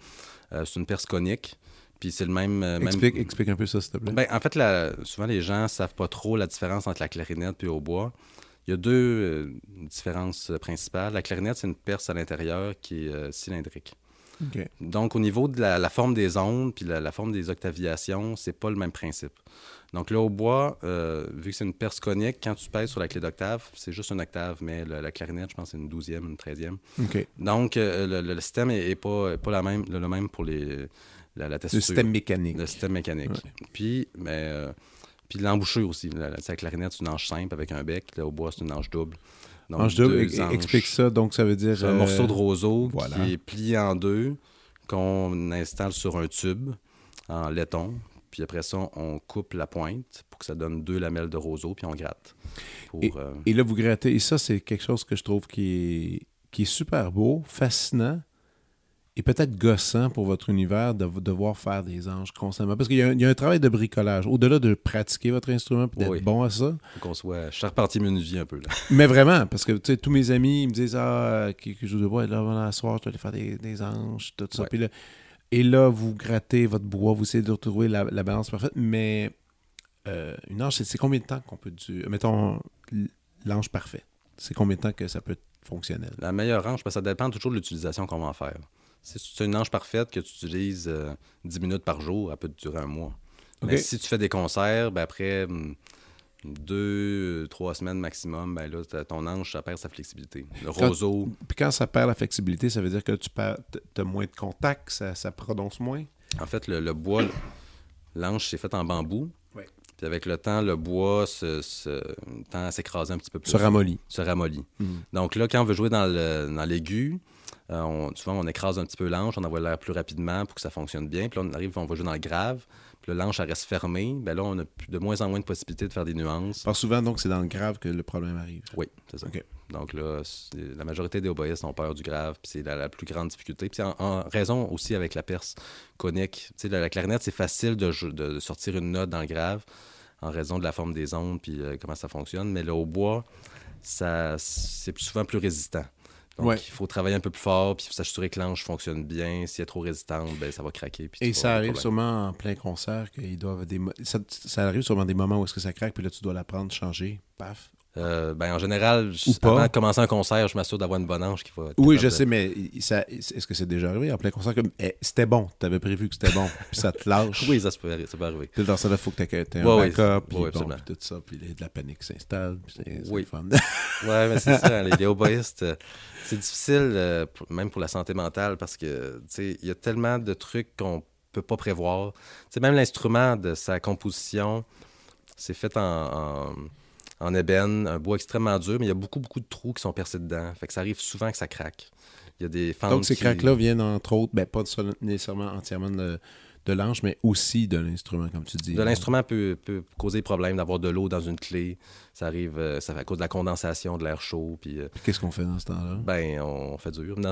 Euh, c'est une perce conique. Puis c'est le même. euh, même- Explique, un peu ça, s'il te plaît. Ben, en fait, la- souvent, les gens savent pas trop la différence entre la clarinette et le hautbois. Il y a deux euh, différences euh, principales. La clarinette, c'est une perce à l'intérieur qui est euh, cylindrique. Donc, au niveau de la, la forme des ondes puis la, la forme des octaviations, c'est pas le même principe. Donc, le hautbois, euh, vu que c'est une perce conique, quand tu pèses sur la clé d'octave, c'est juste une octave, mais le- la clarinette, je pense, c'est une douzième, une treizième. Donc, euh, le, système est, est pas, la même, le, le même pour les, la, la Le système mécanique. Le système mécanique. Ouais. Puis, mais, euh, puis l'embouchure aussi. La, la, la clarinette, c'est une ange simple avec un bec. Le hautbois, c'est une ange double. Donc, Ange double, ex- anges. explique ça. Donc, ça veut dire. C'est un euh, morceau de roseau voilà. qui est plié en deux, qu'on installe sur un tube en laiton. Puis après ça, on coupe la pointe pour que ça donne deux lamelles de roseau, puis on gratte. Pour, euh, Et là, vous grattez. Et ça, c'est quelque chose que je trouve qui est, qui est super beau, fascinant et peut-être gossant pour votre univers de devoir faire des anges constamment. Parce qu'il y, a un- il y a un travail de bricolage. Au-delà de pratiquer votre instrument et d'être Oui. bon à ça. faut qu'on soit charpentier menuisier un peu. Là. Mais vraiment, parce que tous mes amis ils me disent Ah, qui, qui joue de bois, là, avant la soir, je vais aller faire des, des anges, tout ça. Ouais. Puis là, et là, vous grattez votre bois, vous essayez de retrouver la, la balance parfaite. Mais euh, une ange, c'est combien de temps qu'on peut du. Mettons l'ange parfait? C'est combien de temps que ça peut être fonctionnel? La meilleure ange, parce que ça dépend toujours de l'utilisation qu'on va en faire. Si c'est une ange parfaite que tu utilises euh, 10 minutes par jour, elle peut te durer un mois. Mais si tu fais des concerts, ben après hum, deux, trois semaines maximum, ben là, ton ange, ça perd sa flexibilité. Le Quand- roseau, Puis quand ça perd la flexibilité, ça veut dire que tu as moins de contact, ça, ça prononce moins? En fait, le, le bois, l'ange, c'est fait en bambou. Puis avec le temps, le bois se, se- tend à s'écraser un petit peu plus. Se ramollit. Se ramollit. Mhm. Donc là, quand on veut jouer dans le- dans l'aigu, euh, on- souvent on écrase un petit peu l'ange, on envoie l'air plus rapidement pour que ça fonctionne bien. Puis là, on arrive, on va jouer dans le grave. Puis elle reste fermée. Ben là, on a de moins en moins de possibilités de faire des nuances. Que souvent, donc, c'est dans le grave que le problème arrive. Oui, c'est ça. Donc là, la majorité des oboïstes ont peur du grave, puis c'est la, la plus grande difficulté. Puis en, en raison aussi avec la perce conique. Tu sais, la, la clarinette, c'est facile de, sortir une note dans le grave en raison de la forme des ondes puis euh, comment ça fonctionne. Mais le hautbois, ça, c'est souvent plus résistant. Donc, Ouais. il faut travailler un peu plus fort, puis il faut s'assurer que l'ange fonctionne bien. Si elle est trop résistante, ben, ça va craquer. puis Et ça arrive sûrement en plein concert qu'ils doivent des ça, ça arrive sûrement des moments où est-ce que ça craque puis là tu dois la prendre, changer, paf. Euh, ben, en général, je- avant de commencer un concert, je m'assure d'avoir une bonne ange qui va. Oui, je de- sais, mais il- ça, est-ce que c'est déjà arrivé en plein concert comme eh, c'était bon, t'avais prévu que c'était bon, puis ça te lâche? Oui, ça, se peut, ça peut arriver. Puis dans ça là, faut que t'aies aies un Ouais, backup, puis ouais, bon, puis tout ça, puis de la panique s'installe, puis c'est Oui. le fun. Ouais, mais c'est ça, les oboïstes, euh, c'est difficile, euh, pour- même pour la santé mentale, parce que, tu sais, il y a tellement de trucs qu'on peut pas prévoir. Tu sais, même l'instrument de sa composition, c'est fait en, en, en ébène, un bois extrêmement dur, mais il y a beaucoup, beaucoup de trous qui sont percés dedans. Fait que ça arrive souvent que ça craque. Il y a des fentes Donc ces qui- craques-là viennent entre autres, ben pas nécessairement entièrement de, de l'ange, mais aussi de l'instrument, comme tu dis. De l'instrument peut, peut causer problème d'avoir de l'eau dans une clé. Ça arrive euh, ça, à cause de la condensation, de l'air chaud. Puis, euh, Puis Qu'est-ce qu'on fait dans ce temps-là? ben, on fait dur. Non.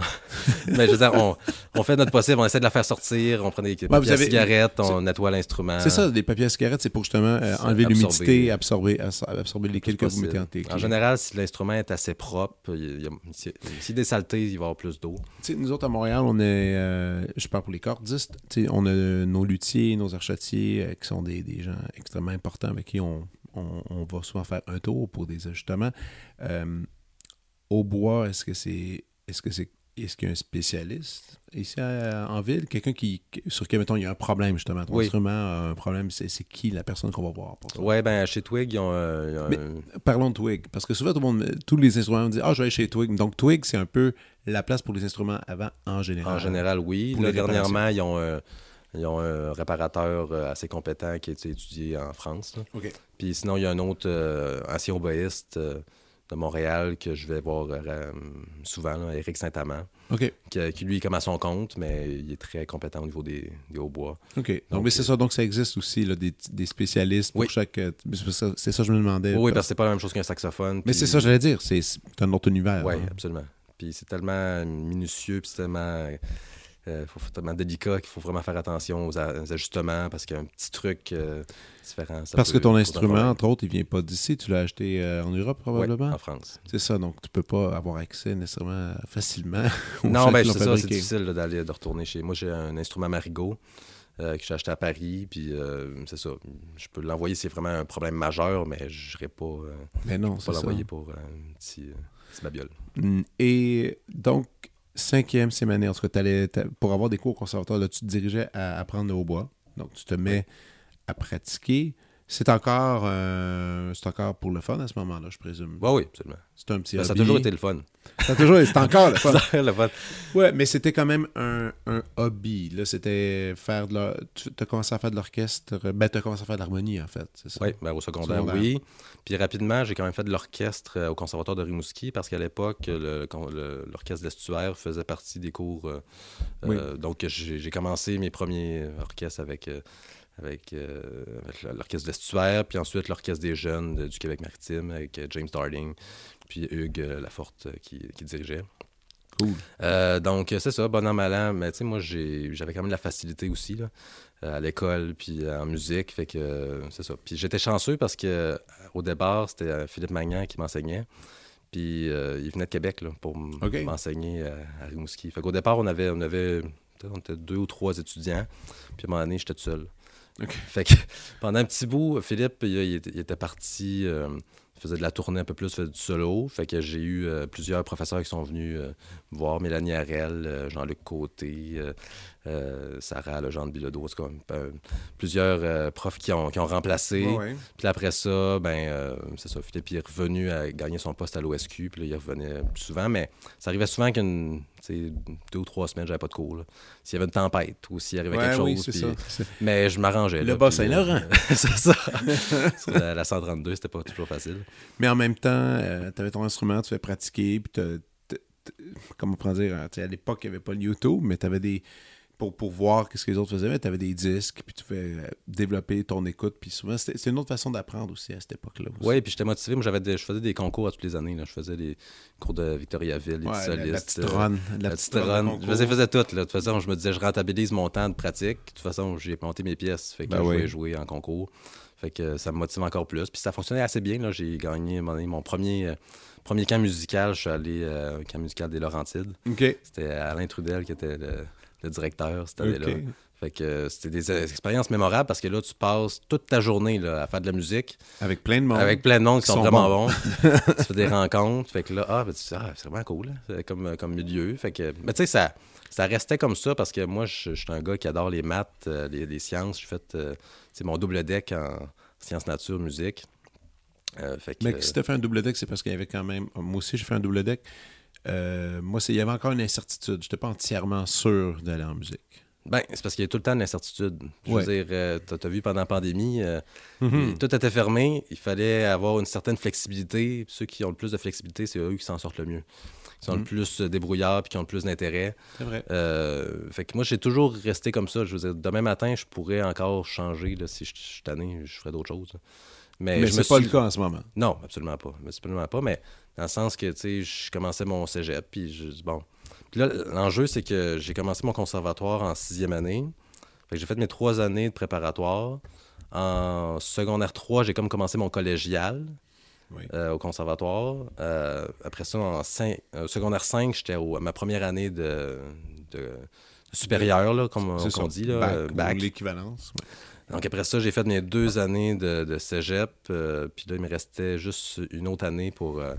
Mais je veux dire, on, on fait notre possible. On essaie de la faire sortir. On prend des papiers à cigarettes. On nettoie l'instrument. C'est ça, des papiers à cigarette, c'est pour justement euh, enlever absorber- l'humidité, absorber, absor- absorber les kills que vous mettez en tes En général, si l'instrument est assez propre, il y a- si- s'il y a des saletés, il va y avoir plus d'eau. Nous autres à Montréal, on est, euh, je parle pour les cordistes, on a nos luthiers, nos archetiers, euh, qui sont des, des gens extrêmement importants avec qui on, on, on va souvent faire un tour pour des ajustements. Euh, au bois, est-ce que c'est, est-ce que c'est, est-ce qu'il y a un spécialiste ici à- en ville, quelqu'un qui, sur qui mettons il y a un problème justement, ton Oui. instrument a un problème, c'est, qui la personne qu'on va voir pour ça? Ouais, ben, chez Twig, ils ont, euh, ils ont Mais- un- Parlons de Twig, parce que souvent tout le monde, tous les instruments me disent ah je vais aller chez Twig, donc Twig c'est un peu la place pour les instruments avant en général. En général, oui. Là, dernièrement, ils ont, euh, ils ont un réparateur euh, assez compétent qui a été étudié en France. Puis sinon, il y a un autre euh, ancien oboïste euh, de Montréal que je vais voir euh, souvent, là, Éric Saint-Amand, qui, qui, lui est comme à son compte, mais il est très compétent au niveau des, des hautbois. OK. Donc, mais c'est ça, donc ça existe aussi, là, des, des spécialistes pour Oui. chaque. C'est ça, que je me demandais. Oui, parce que c'est pas la même chose qu'un saxophone. Mais c'est ça, j'allais dire, c'est c'est un autre univers. Oui, hein. absolument. Puis c'est tellement minutieux, puis c'est tellement, euh, faut- tellement délicat qu'il faut vraiment faire attention aux, a- aux ajustements parce qu'il y a un petit truc euh, différent. ça Parce que ton instrument, entre autres, il vient pas d'ici, tu l'as acheté euh, en Europe Ouais, probablement? en France. C'est ça, donc tu peux pas avoir accès nécessairement facilement. aux Non, ben c'est ça, c'est difficile là, d'aller de retourner chez moi. J'ai un instrument Marigot euh, que j'ai acheté à Paris, puis c'est ça. Je peux l'envoyer si c'est vraiment un problème majeur, mais je n'irai pas, Mais non, pas c'est ça. l'envoyer pour un petit, petit babiole. Et donc, cinquième, année, en tout cas, pour avoir des cours au conservatoire, là, tu te dirigeais à apprendre le hautbois. Donc, tu te mets à pratiquer. C'est encore, euh, c'est encore pour le fun à ce moment-là, je présume. Oui, oui, absolument. C'est un petit Ben, ça a hobby. toujours été le fun. Ça a toujours c'est encore le fun. le fun. Ouais, mais c'était quand même un, un hobby. Là, c'était faire de la... Tu as commencé à faire de l'orchestre. Ben, tu as commencé à faire de l'harmonie, en fait, c'est ça? Oui, ben, au secondaire, Secondaire. oui. Puis rapidement, j'ai quand même fait de l'orchestre euh, au Conservatoire de Rimouski parce qu'à l'époque, l'orchestre de l'estuaire faisait partie des cours. euh, Oui. euh, donc, j'ai commencé mes premiers orchestres avec, avec, euh, avec l'orchestre de l'estuaire, puis ensuite l'orchestre des jeunes de- du Québec-Maritime avec euh, James Darding, puis Hugues euh, Laforte euh, qui, qui dirigeait. Cool. Euh, donc, c'est ça, bon an, mal an. Mais tu sais, moi, j'ai- j'avais quand même de la facilité aussi, là, à l'école, puis en musique. Fait que c'est ça. Puis j'étais chanceux parce que au départ, c'était Philippe Magnan qui m'enseignait. Puis euh, il venait de Québec là, pour m'enseigner à, à Rimouski. Fait qu'au départ, on avait, on avait peut-être on était deux ou trois étudiants. Puis à un moment donné, j'étais tout seul. Fait que pendant un petit bout, Philippe, il, était, parti, euh, faisait de la tournée un peu plus, faisait du solo. Fait que j'ai eu euh, plusieurs professeurs qui sont venus euh, me voir, Mélanie Harel, euh, Jean-Luc Côté, euh, euh, Sarah Legendre Bilodeau, c'est comme euh, plusieurs euh, profs qui ont, qui ont remplacé. Puis après ça, ben, euh, c'est ça, Philippe il est revenu à gagner son poste à l'OSQ, puis là, il revenait plus souvent, mais ça arrivait souvent qu'une, deux ou trois semaines, j'avais pas de cours. S'il y avait une tempête ou s'il arrivait Ouais, quelque oui, chose. puis- mais je m'arrangeais. Le bas puis, Saint-Laurent. euh, c'est ça. Sur la, la 132, c'était pas toujours facile. Mais en même temps, tu avais ton instrument, tu fais pratiquer, puis comment on pourrait dire, à l'époque, il n'y avait pas le YouTube, mais tu avais des. Pour, pour voir ce que les autres faisaient, tu avais des disques, puis tu fais euh, développer ton écoute, puis souvent, c'était- c'est une autre façon d'apprendre aussi à cette époque-là. Oui, puis j'étais motivé. Moi, j'avais je faisais des concours à toutes les années. Là. Je faisais des cours de Victoriaville, les Ouais, petits la, la solistes, petite euh, run. La petite run. Je faisais, faisais tout. Là. De toute façon, je me disais, je rentabilise mon temps de pratique. De toute façon, j'ai monté mes pièces. Fait que Ben je oui. voulais jouer en concours. Fait que ça me motive encore plus. Puis ça fonctionnait assez bien. J'ai gagné mon premier, euh, premier camp musical. Je suis allé euh, au camp musical des Laurentides. C'était Alain Trudel qui était le, le directeur cette année-là. Fait que euh, c'était des expériences mémorables parce que là, tu passes toute ta journée là, à faire de la musique. Avec plein de monde. Avec plein de monde qui Qui sont, sont vraiment bons. bons. tu fais des rencontres. Fait que là, ah, ben, tu ah, c'est vraiment cool. hein. Comme, comme milieu. Fait que, mais tu sais, ça, ça restait comme ça parce que moi, je, je suis un gars qui adore les maths, euh, les, les sciences. J'ai fait euh, c'est mon double deck en sciences nature, musique. Euh, fait que, Mais si t'as fait un double deck, c'est parce qu'il y avait quand même. Moi aussi, j'ai fait un double deck. Euh, moi, il y avait encore une incertitude. Je n'étais pas entièrement sûr d'aller en musique. Ben, c'est parce qu'il y a tout le temps de l'incertitude. Je Ouais. veux dire, euh, t'as as vu pendant la pandémie, euh, Mhm. tout était fermé. Il fallait avoir une certaine flexibilité. Ceux qui ont le plus de flexibilité, c'est eux qui s'en sortent le mieux. Qui sont le Mhm. plus euh, débrouillards puis qui ont le plus d'intérêt. C'est vrai. Euh, fait que moi, j'ai toujours resté comme ça. Je veux dire, demain matin, je pourrais encore changer. Là, si je je suis tanné, je ferais d'autres choses. là. Mais, Mais c'est pas suis- le cas en ce moment. Non, absolument pas. Absolument pas. Mais dans le sens que, tu sais, je commençais mon cégep, puis je dis, bon. Puis là, l'enjeu, c'est que j'ai commencé mon conservatoire en sixième année. Fait que j'ai fait mes trois années de préparatoire. En secondaire 3, j'ai comme commencé mon collégial Oui. euh, au conservatoire. Euh, après ça, en cin- euh, secondaire 5, j'étais à ma première année de, de supérieure, là, comme on dit, là, Bac, ou bac. l'équivalence. ouais. Donc après ça, j'ai fait mes deux années de, de cégep. euh, puis là, il me restait juste une autre année pour, euh,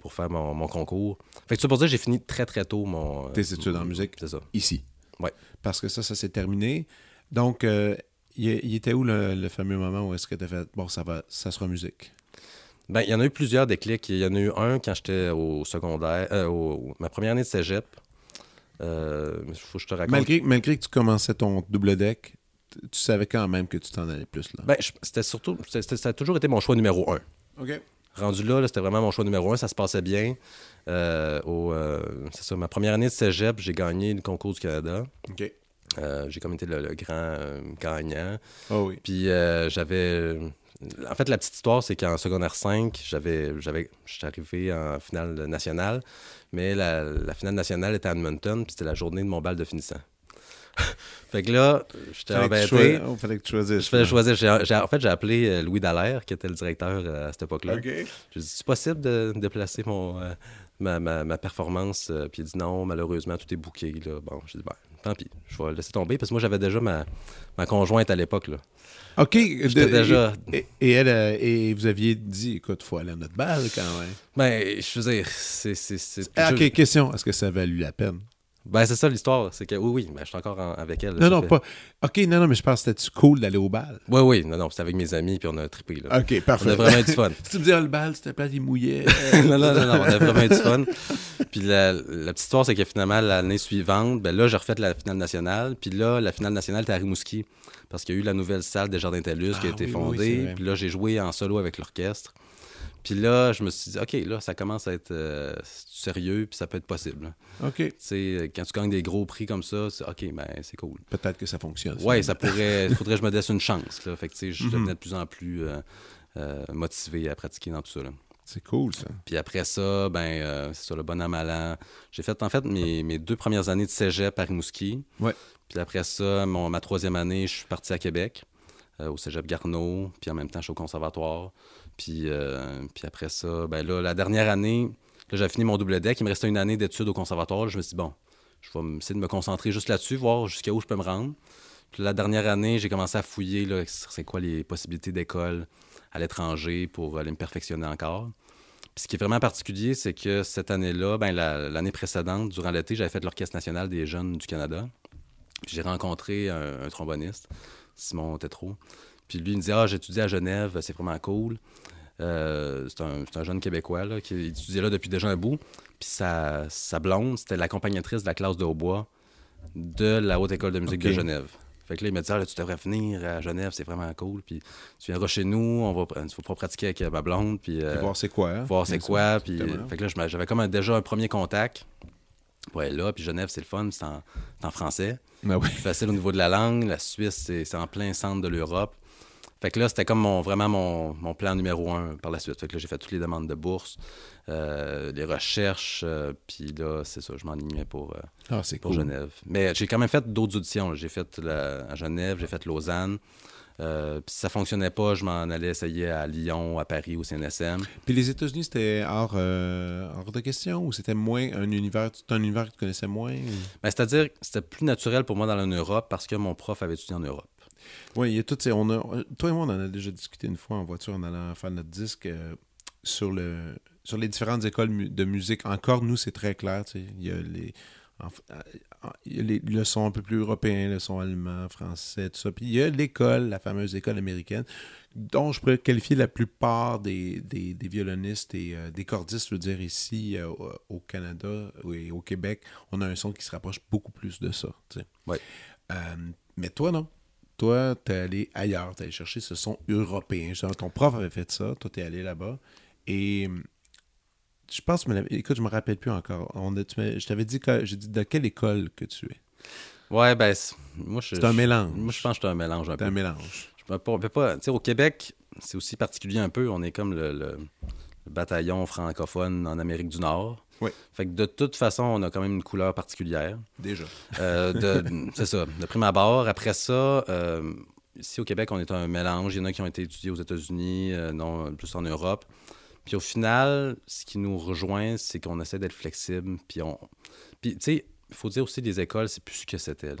pour faire mon, mon concours. Fait que c'est pour ça que j'ai fini très très tôt mon... euh, Tes études en musique. C'est ça. Ici. Ouais. Parce que ça, ça s'est terminé. Donc, il, était où le, le fameux moment où est-ce que tu as fait bon, ça va, ça sera musique? Ben, il y en a eu plusieurs déclics. Il y en a eu un quand j'étais au secondaire, euh, au- ma première année de cégep. Euh, faut que je te raconte. Malgré, malgré que tu commençais ton double deck, tu savais quand même que tu t'en allais plus là. Ben, c'était surtout... c'était- ça a toujours été mon choix numéro un. OK. Rendu là, là, c'était vraiment mon choix numéro un. Ça se passait bien. Euh, au, euh, c'est ça, ma première année de cégep, j'ai gagné le concours du Canada. OK. Euh, j'ai comme été le, le grand gagnant. Oh oui. Puis j'avais. En fait, la petite histoire, c'est qu'en secondaire 5, j'avais, j'avais, j'étais arrivé en finale nationale, mais la, la finale nationale était à Edmonton, puis c'était la journée de mon bal de finissant. fait que là, j'étais embêté. oh, fallait que tu choisisses. Fallait choisir. En fait, j'ai appelé euh, Louis Dallaire, qui était le directeur euh, à cette époque-là. OK. J'ai dit, c'est possible de déplacer mon, euh, ma, ma- ma performance? Puis il dit, non, malheureusement, tout est booké. Là. Bon, j'ai dit, ben, tant pis, je vais laisser tomber. Parce que moi, j'avais déjà ma, ma conjointe à l'époque. Là. OK. De- déjà- Et, et elle, euh, et vous aviez dit, écoute, faut aller à notre balle quand même. Ben, je veux dire, c'est. Ah, je- OK, question. Est-ce que ça a valu la peine? Ben, c'est ça l'histoire. C'est que, oui, oui, ben, je suis encore en- avec elle. là, Non, non, fait- pas. OK, non, non, mais je pense que c'était cool d'aller au bal. Oui, oui, non, non, c'était avec mes amis, puis on a trippé. Là. OK, On parfait. a vraiment eu du fun. si tu me dis, ah, le bal, c'était pas, il mouillait. non, non, non, non, on a vraiment eu du fun. Puis la, la petite histoire, c'est que finalement, l'année suivante, ben là, j'ai refait la finale nationale. Puis là, la finale nationale était à Rimouski. Parce qu'il y a eu la nouvelle salle des Jardins Tellus qui a Ah été oui, fondée. puis là, j'ai joué en solo avec l'orchestre. Puis là, je me suis dit, OK, là, ça commence à être euh, sérieux, puis ça peut être possible. là. OK. Tu sais, quand tu gagnes des gros prix comme ça, c'est OK, ben c'est cool. Peut-être que ça fonctionne. Ouais, ça pourrait. Il faudrait que je me laisse une chance. Là. Fait que, tu sais, je Mhm. devenais de plus en plus euh, euh, motivé à pratiquer dans tout ça. là. C'est cool, ça. Puis après ça, ben, euh, c'est sur le bon an, mal an. J'ai fait, en fait, mes, mes deux premières années de cégep à Rimouski. Ouais. Puis après ça, mon- ma troisième année, je suis parti à Québec, euh, au cégep Garneau. Puis en même temps, je suis au conservatoire. Puis, euh, puis après ça, ben là, la dernière année, j'avais fini mon double deck. Il me restait une année d'études au conservatoire. Je me suis dit, bon, je vais essayer de me concentrer juste là-dessus, voir jusqu'à où je peux me rendre. Puis la dernière année, j'ai commencé à fouiller, là, c'est les possibilités d'école à l'étranger pour aller me perfectionner encore. Ce qui est vraiment particulier, c'est que cette année-là, ben, la- l'année précédente, durant l'été, j'avais fait l'Orchestre national des jeunes du Canada. J'ai rencontré un, un tromboniste, Simon Tétrault. Puis lui, il me dit Ah, j'étudie à Genève, c'est vraiment cool. Euh, c'est un, un jeune Québécois là, qui étudiait là depuis déjà un bout. Puis sa, sa blonde, c'était l'accompagnatrice de la classe de hautbois de la Haute École de musique de Genève. Fait que là, il m'a dit, ah, là, tu devrais venir à Genève, c'est vraiment cool. Puis tu viendras chez nous, on va, tu vas pratiquer avec euh, ma blonde. Puis, euh, voir c'est quoi. hein? voir c'est quoi. Puis, fait que là, j'avais comme un- déjà un premier contact. Ouais, là, puis Genève, c'est le fun, c'est en, en français. Ben oui. Facile au niveau de la langue. La Suisse, c'est en plein centre de l'Europe. Fait que là, c'était comme mon, vraiment mon, mon plan numéro un par la suite. Fait que là, j'ai fait toutes les demandes de bourse, euh, les recherches, euh, puis là, c'est ça, je m'enlignais pour, euh, Ah, pour cool. Genève. Mais j'ai quand même fait d'autres auditions. J'ai fait la- à Genève, j'ai fait Lausanne. Puis si ça fonctionnait pas, je m'en allais essayer à Lyon, à Paris, au CNSM. Puis les États-Unis, c'était hors, hors de question ou c'était moins un univers, un univers que tu connaissais moins? Ben, C'est-à-dire que c'était plus naturel pour moi d'aller en Europe parce que mon prof avait étudié en Europe. Oui, il y a tout. On a, toi et moi, on en a déjà discuté une fois en voiture en allant faire notre disque euh, sur, le, sur les différentes écoles mu- de musique. Encore, nous, c'est très clair. tu sais. Il y a les. en- en- il y a les, le son un peu plus européen, le son allemand, français, tout ça. Puis il y a l'école, la fameuse école américaine, dont je pourrais qualifier la plupart des, des, des violonistes et euh, des cordistes, je veux dire, ici euh, au- au Canada et au Québec, on a un son qui se rapproche beaucoup plus de ça. tu sais. Ouais. Euh, mais toi, non. Toi, t'es allé ailleurs, t'es allé chercher ce son européen. Genre, ton prof avait fait ça, toi, t'es allé là-bas. Et hum, je pense, mais écoute, je me rappelle plus encore. On a- tu je t'avais dit, j'ai dit de quelle école que tu es? Ouais, ben, c'est- moi, je. C'est un je- mélange. Moi, je pense que c'est un mélange un C'est peu. un mélange. Je peux pas, pas- tu sais, au Québec, c'est aussi particulier un peu. On est comme le, le- le bataillon francophone en Amérique du Nord. Oui. Fait que de toute façon, on a quand même une couleur particulière. Déjà. Euh, c'est ça, de prime abord. Après ça, euh, ici au Québec, on est un mélange. Il y en a qui ont été étudiés aux États-Unis, euh, non plus en Europe. Puis au final, ce qui nous rejoint, c'est qu'on essaie d'être flexible. Puis, on... puis tu sais, il faut dire aussi les écoles, c'est plus ce que c'était.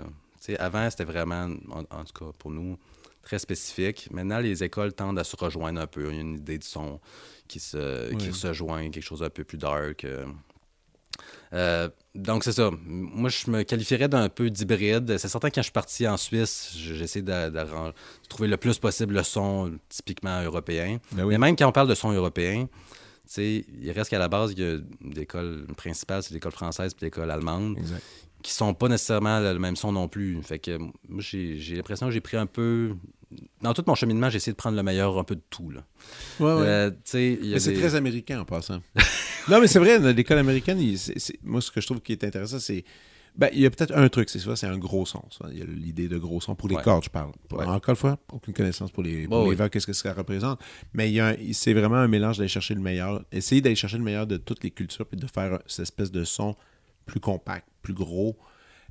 avant, c'était vraiment, en, en tout cas pour nous, très spécifique. Maintenant, les écoles tendent à se rejoindre un peu. Il y a une idée de son qui se, qui se joint, quelque chose d'un peu plus dark. Euh. Donc, c'est ça. Moi, je me qualifierais d'un peu d'hybride. C'est certain que quand je suis parti en Suisse, j'essaie de, de- de trouver le plus possible le son typiquement européen. Ben oui. Mais même quand on parle de son européen, il reste qu'à la base, il y a l'école principale, c'est l'école française puis l'école allemande, Exact. qui sont pas nécessairement le même son non plus. Fait que moi, j'ai l'impression que j'ai pris un peu... Dans tout mon cheminement, j'ai essayé de prendre le meilleur un peu de tout. Là. Ouais, ouais. Euh, y a Mais c'est des- très américain en passant. non, mais c'est vrai, l'école américaine, il- moi, ce que je trouve qui est intéressant, c'est. Ben, il y a peut-être un truc, c'est ça, c'est un gros son. ça. Il y a l'idée de gros son pour les Ouais. cordes, je parle. Ouais. Encore une fois, aucune connaissance pour les, pour les oui. qu'est-ce que ça représente. Mais il y a un- c'est vraiment un mélange d'aller chercher le meilleur, essayer d'aller chercher le meilleur de toutes les cultures, puis de faire cette espèce de son plus compact, plus gros,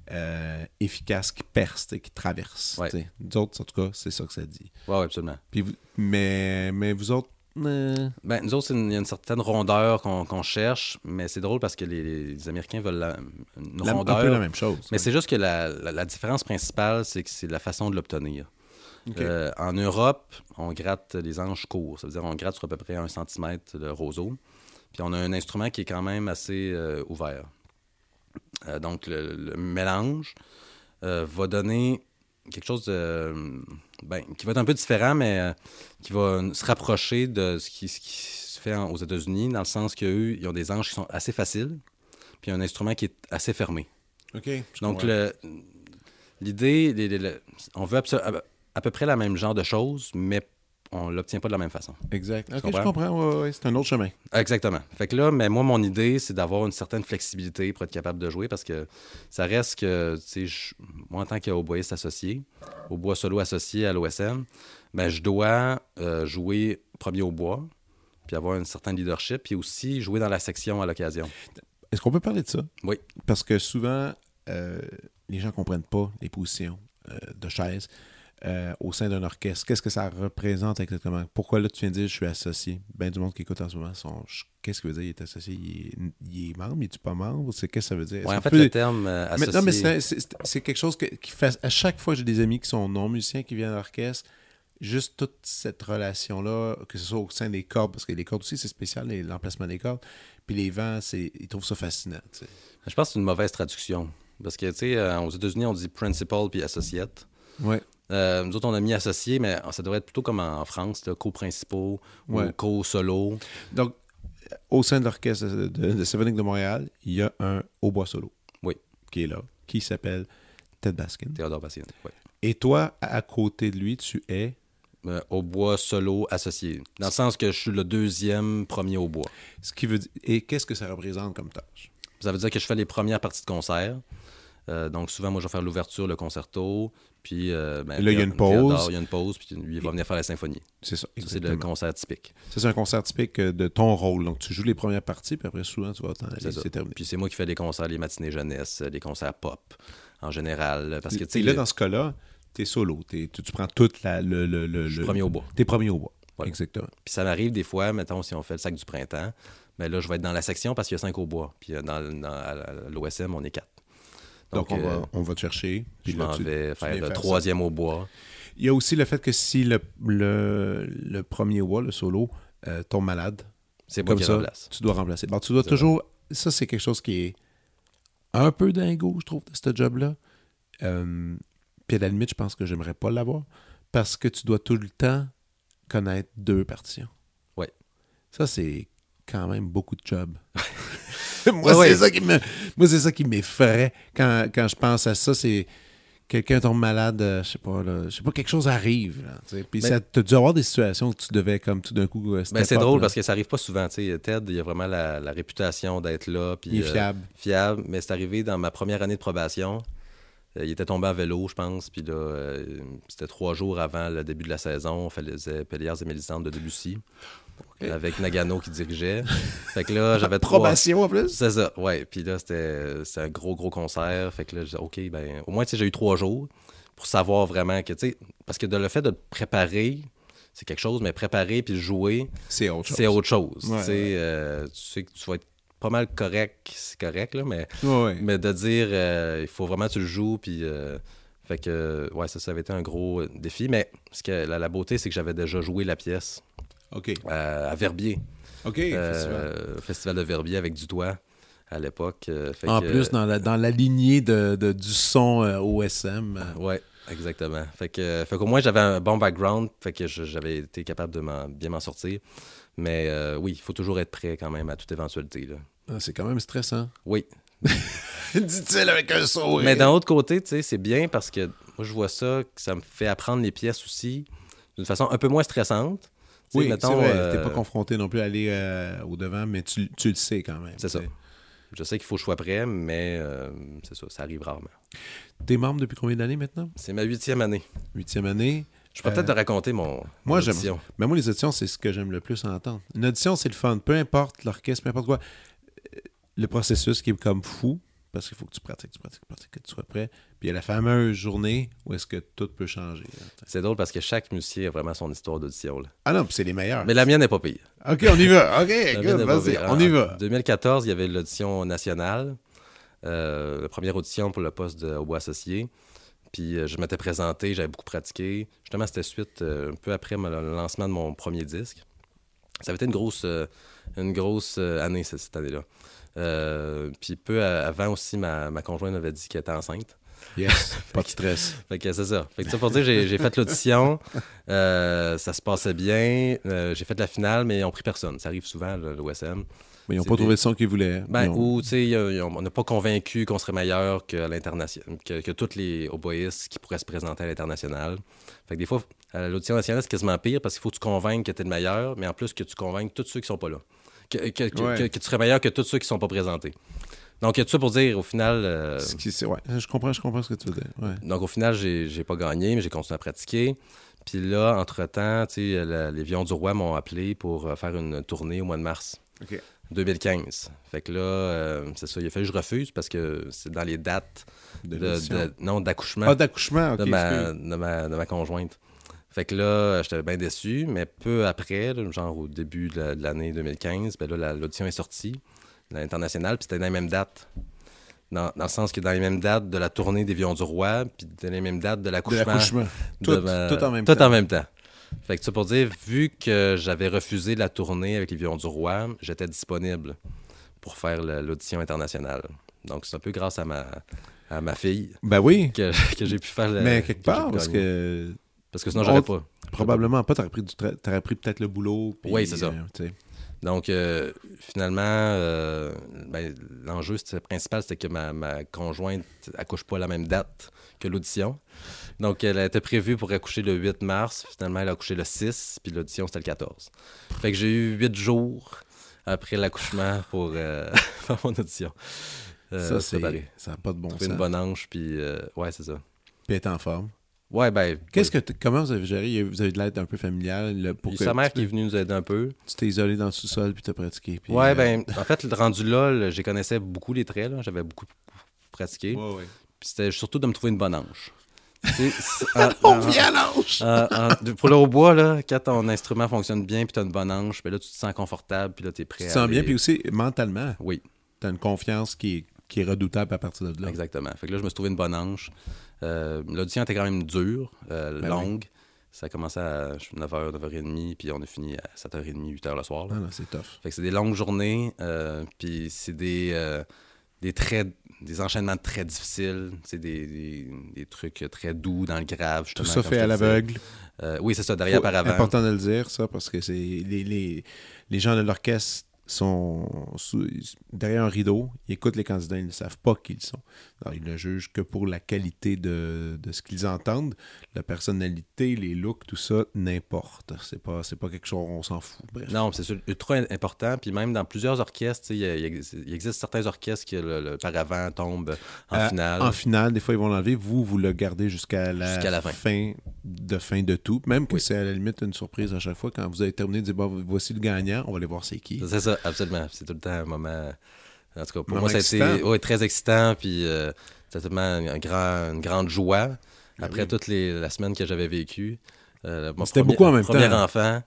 euh, efficace, qui perce, qui traverse. Ouais. Nous autres, en tout cas, c'est ça que ça dit. Ouais, absolument. Puis vous- mais, mais vous autres, euh, Ben, nous autres, il y a une certaine rondeur qu'on qu'on cherche, mais c'est drôle parce que les, les Américains veulent la- une la- un rondeur. peu la même chose. Mais ouais. c'est juste que la, la- la différence principale, c'est que c'est la façon de l'obtenir. Euh, en Europe, on gratte les anges courts. Ça veut dire on gratte sur à peu près un centimètre le roseau. Puis on a un instrument qui est quand même assez euh, ouvert. Euh, donc le, le mélange euh, va donner quelque chose de, ben, qui va être un peu différent, mais euh, qui va se rapprocher de ce qui, ce qui se fait en- aux États-Unis, dans le sens qu'eux, ils ont des anges qui sont assez faciles, puis un instrument qui est assez fermé. OK. Donc, l'idée, on veut à peu près la même genre de choses, mais on l'obtient pas de la même façon. Exact. Ok, je comprends? comprends. ouais, ouais, c'est un autre chemin. Exactement. Fait que là, mais moi, mon idée, c'est d'avoir une certaine flexibilité pour être capable de jouer parce que ça reste que, tu sais, je- moi, en tant qu'hautboyiste associé, au bois solo associé à l'OSM, ben, je dois euh, jouer premier au bois, puis avoir un certain leadership, puis aussi jouer dans la section à l'occasion. Est-ce qu'on peut parler de ça? Oui. Parce que souvent, euh, les gens ne comprennent pas les positions euh, de chaise euh, au sein d'un orchestre. Qu'est-ce que ça représente exactement? Pourquoi là, tu viens de dire je suis associé? Ben du monde qui écoute en ce moment, sont, qu'est-ce que veut dire il est associé? Il est, il est membre? Il est pas membre? C'est, qu'est-ce que ça veut dire? Ouais, en fait, peut- le terme euh, Mais- associé... non, mais c'est, quelque chose que- qui fait. À chaque fois, j'ai des amis qui sont non-musiciens qui viennent à l'orchestre. Juste toute cette relation-là, que ce soit au sein des cordes, parce que les cordes aussi, c'est spécial, l'emplacement des cordes. Puis les vents, c'est, ils trouvent ça fascinant. Je pense que c'est une mauvaise traduction. Parce que, tu sais, euh, aux États-Unis, on dit principal puis associate. Ouais. Euh, nous autres, on a mis associé, mais ça devrait être plutôt comme en France, co-principaux Ouais. ou co-solo. Donc, au sein de l'orchestre de, de, de Symphonique de Montréal, il y a un hautbois solo. Oui. Qui est là, qui s'appelle Ted Baskin. Théodore. Ouais. Et toi, à côté de lui, tu es? Euh, au bois solo associé. Dans le sens que je suis le deuxième premier au bois. Ce qui veut dire. Et qu'est-ce que ça représente comme tâche? Ça veut dire que je fais les premières parties de concert. Euh, donc souvent, moi, je vais faire l'ouverture, le concerto. Puis, euh, ben, là, il y a une pause. Il y a une pause, puis il va venir faire la symphonie. C'est ça. Ça, c'est le concert typique. C'est un concert typique euh, de ton rôle. Donc, tu joues les premières parties, puis après, souvent, tu vas t'en aller. Terminé. Puis c'est moi qui fais les concerts, les matinées jeunesse, les concerts pop en général. Parce que, tu là, le- dans ce cas-là, T'es solo. T'es- tu, tu prends toute la. Le, le, le, Je suis le- premier au bois. T'es premier au bois. Voilà. Exactement. Puis ça m'arrive des fois, mettons, si on fait le sac du printemps, ben là, je vais être dans la section parce qu'il y a cinq au bois. Puis euh, dans, dans- à l'OSM, on est quatre. Donc, on, euh, va, on va te chercher. puis je là, m'en vais faire le troisième au bois. Il y a aussi le fait que si le, le, le premier bois, le solo, euh, tombe malade, C'est comme qui ça, remplace. tu dois remplacer. Bon, tu dois toujours. Ça, c'est quelque chose qui est un peu dingo, je trouve, de ce job-là. Euh, puis à la limite, je pense que j'aimerais pas l'avoir parce que tu dois tout le temps connaître deux partitions. Ouais. Ça, c'est quand même beaucoup de job. moi, Ouais, c'est ouais. ça qui me, moi, c'est ça qui m'effraie quand, quand je pense à ça. C'est quelqu'un tombe malade, euh, je sais pas, là, je sais pas, quelque chose arrive. Là. Puis Ben- ça, t'as dû avoir des situations où tu devais, comme tout d'un coup, euh, Ben, c'est drôle parce que ça arrive pas souvent. Ted, il a vraiment la, la réputation d'être là. Puis, Il est euh, fiable. fiable. Mais c'est arrivé dans ma première année de probation. Il était tombé à vélo, je pense. Puis là, c'était trois jours avant le début de la saison. On faisait Pellières et Mélisande de Debussy. Avec Nagano qui dirigeait. fait que là, j'avais trois. Probation en plus. C'est ça, ouais. Puis là, c'était un gros, gros concert. Fait que là, je disais, OK, ben, au moins, tu sais, j'ai eu trois jours pour savoir vraiment que, tu sais, parce que de le fait de te préparer, c'est quelque chose, mais préparer puis jouer, C'est autre chose. c'est autre chose. Ouais, ouais. euh, tu sais que tu vas être pas mal correct, c'est correct, là, mais, Ouais, mais de dire, euh, il faut vraiment que tu le joues, puis. euh, fait que, ouais, ça, ça avait été un gros défi. Mais ce que, la, la beauté, c'est que j'avais déjà joué la pièce OK. euh, à Verbier. OK. Euh, festival. festival de Verbier avec du doigt à l'époque. euh, En que, plus, dans la, dans la lignée de, de- du son euh, OSM. Ouais, exactement. Fait que, fait qu'au moins j'avais un bon background, fait que je- j'avais été capable de m'en- bien m'en sortir. Mais euh, oui, il faut toujours être prêt quand même à toute éventualité. Là. ah, c'est quand même stressant. Oui. Dit-il avec un sourire. Mais d'un autre côté, tu sais, c'est bien parce que moi je vois ça, que ça me fait apprendre les pièces aussi d'une façon un peu moins stressante. Oui, mettons, c'est vrai. euh, T'es pas confronté non plus à aller euh, au devant, mais tu, tu le sais quand même. C'est ça. Je sais qu'il faut que je sois prêt, mais euh, c'est ça, ça arrive rarement. T'es membre depuis combien d'années maintenant? C'est ma huitième année. Huitième année. Je peux peut-être te raconter mon, moi, mon j'aime- audition. Mais moi, les auditions, c'est ce que j'aime le plus entendre. Une audition, c'est le fun. Peu importe l'orchestre, peu importe quoi. Le processus qui est comme fou, parce qu'il faut que tu pratiques, tu pratiques, tu pratiques, que tu sois prêt. Puis il y a la fameuse journée où est-ce que tout peut changer. sais. C'est drôle parce que chaque musicien a vraiment son histoire d'audition. là. Ah non, puis c'est les meilleurs. Mais la mienne n'est pas pire. OK, on y va. OK, good, vas-y, on y va. En 2014, il y avait l'audition nationale, euh, la première audition pour le poste de au bois associé. Puis euh, je m'étais présenté, j'avais beaucoup pratiqué. Justement, c'était suite euh, un peu après le lancement de mon premier disque. Ça avait été une grosse, une grosse année, cette, cette année-là. Euh, puis peu avant aussi, ma, ma conjointe m'avait dit qu'elle était enceinte. Yes, pas de stress. Fait que c'est ça. Fait que ça pour dire, j'ai j'ai fait l'audition, euh, ça se passait bien, euh, j'ai fait la finale, mais ils ont pris personne. Ça arrive souvent, l'OSM. Mais ils n'ont pas des- trouvé le son qu'ils voulaient. Ben, ont- ou, tu sais, on n'a pas convaincu qu'on serait meilleur que, à l'international- que, que tous les oboïstes qui pourraient se présenter à l'international. Fait que des fois, à l'audition nationale, c'est quasiment pire parce qu'il faut que tu convainques que tu es le meilleur, mais en plus que tu convainques tous ceux qui sont pas là. Que, que- que- Ouais. que- que tu serais meilleur que tous ceux qui sont pas présentés. Donc, tout ça pour dire, au final, euh, ouais, je comprends, je comprends ce que tu veux dire. Ouais. donc, au final, j'ai pas gagné, mais j'ai continué à pratiquer. Puis là, entre-temps, les Vions du Roi m'ont appelé pour euh, faire une tournée au mois de mars OK. 2015. Fait que là, euh, c'est ça, il a fallu que je refuse parce que c'est dans les dates De non, d'accouchement Ah, d'accouchement, de, ma, de, ma, de ma conjointe. Fait que là, j'étais bien déçu, mais peu après, là, genre au début de la- l'année 2015, ben là, la- l'audition est sortie, l'international, puis c'était dans les mêmes dates. Dans, dans le sens que dans les mêmes dates de la tournée des Vions du Roi, puis dans les mêmes dates de l'accouchement. de Tout, ma- tout en même tout temps. en même temps. Fait que ça pour dire, vu que j'avais refusé la tournée avec les Vions du Roi, j'étais disponible pour faire l'audition internationale. Donc c'est un peu grâce à ma, à ma fille Ben oui. que, que j'ai pu faire le. Mais quelque part, parce que Parce que sinon, on- j'aurais pas. probablement pas, t'aurais pris, t'aurais pris peut-être le boulot. puis, Oui, c'est ça. euh. Donc, euh, finalement, euh, ben, l'enjeu principal, c'était que ma, ma conjointe accouche pas à la même date que l'audition. Donc, elle était prévue pour accoucher le 8 mars. Finalement, elle a accouché le 6, puis l'audition, c'était le 14. Fait que j'ai eu 8 jours après l'accouchement pour faire mon audition. Ça, c'est, ça n'a pas de bon sens. une bonne hanche, puis ouais, c'est ça. Puis être en forme. Ouais, ben. Qu'est-ce que comment vous avez géré? Vous avez de l'aide un peu familiale là, pour que sa mère qui est venue nous aider un peu. tu t'es isolé dans le sous-sol puis t'as pratiqué. Puis, Ouais, euh, ben, en fait, le rendu là, j'ai connaissais beaucoup les traits. J'avais beaucoup pratiqué. ouais, ouais. Puis c'était surtout de me trouver une bonne hanche. On vient à l'anche! pour le hautbois, là, quand ton instrument fonctionne bien puis tu as une bonne anche, ben là, tu te sens confortable puis là, tu es prêt tu te sens bien, puis aussi mentalement. Oui. Tu as une confiance qui est, qui est redoutable à partir de là. Exactement. Fait que là, je me suis trouvé une bonne anche. Euh, L'audition était quand même dure, euh, ben longue. Ça a commencé à 9h, 9h30, puis on a fini à 7h30, 8h le soir. Ah c'est tough. Fait que c'est des longues journées, euh, puis c'est des, des traits des enchaînements très difficiles, c'est des, des, des, trucs très doux dans le grave. Tout ça fait à l'aveugle. Oui, c'est ça, derrière par avant. C'est important de le dire, ça, parce que c'est les, les, les gens de l'orchestre sont sous, derrière un rideau, ils écoutent les candidats, ils ne savent pas qui ils sont. Alors, ils ne jugent que pour la qualité de, de ce qu'ils entendent. La personnalité, les looks, tout ça, n'importe. C'est pas, c'est pas quelque chose, on s'en fout. Bref. Non, c'est ultra important. Puis même dans plusieurs orchestres, il, il, existe certains orchestres qui le, le paravent tombe en euh, finale. En finale, des fois, ils vont l'enlever. Vous, vous le gardez jusqu'à la, jusqu'à la fin. fin. de fin de tout. Même que oui. c'est à la limite une surprise à chaque fois. Quand vous avez terminé, dire bon, voici le gagnant, on va aller voir c'est qui. C'est ça, absolument. C'est tout le temps un moment. En tout cas, pour moi, ça a été ouais, très excitant. Puis euh, c'était tellement un grand, une grande joie. Après oui. toute les, la semaine que j'avais vécue. Euh, c'était beaucoup en même premier temps. enfant.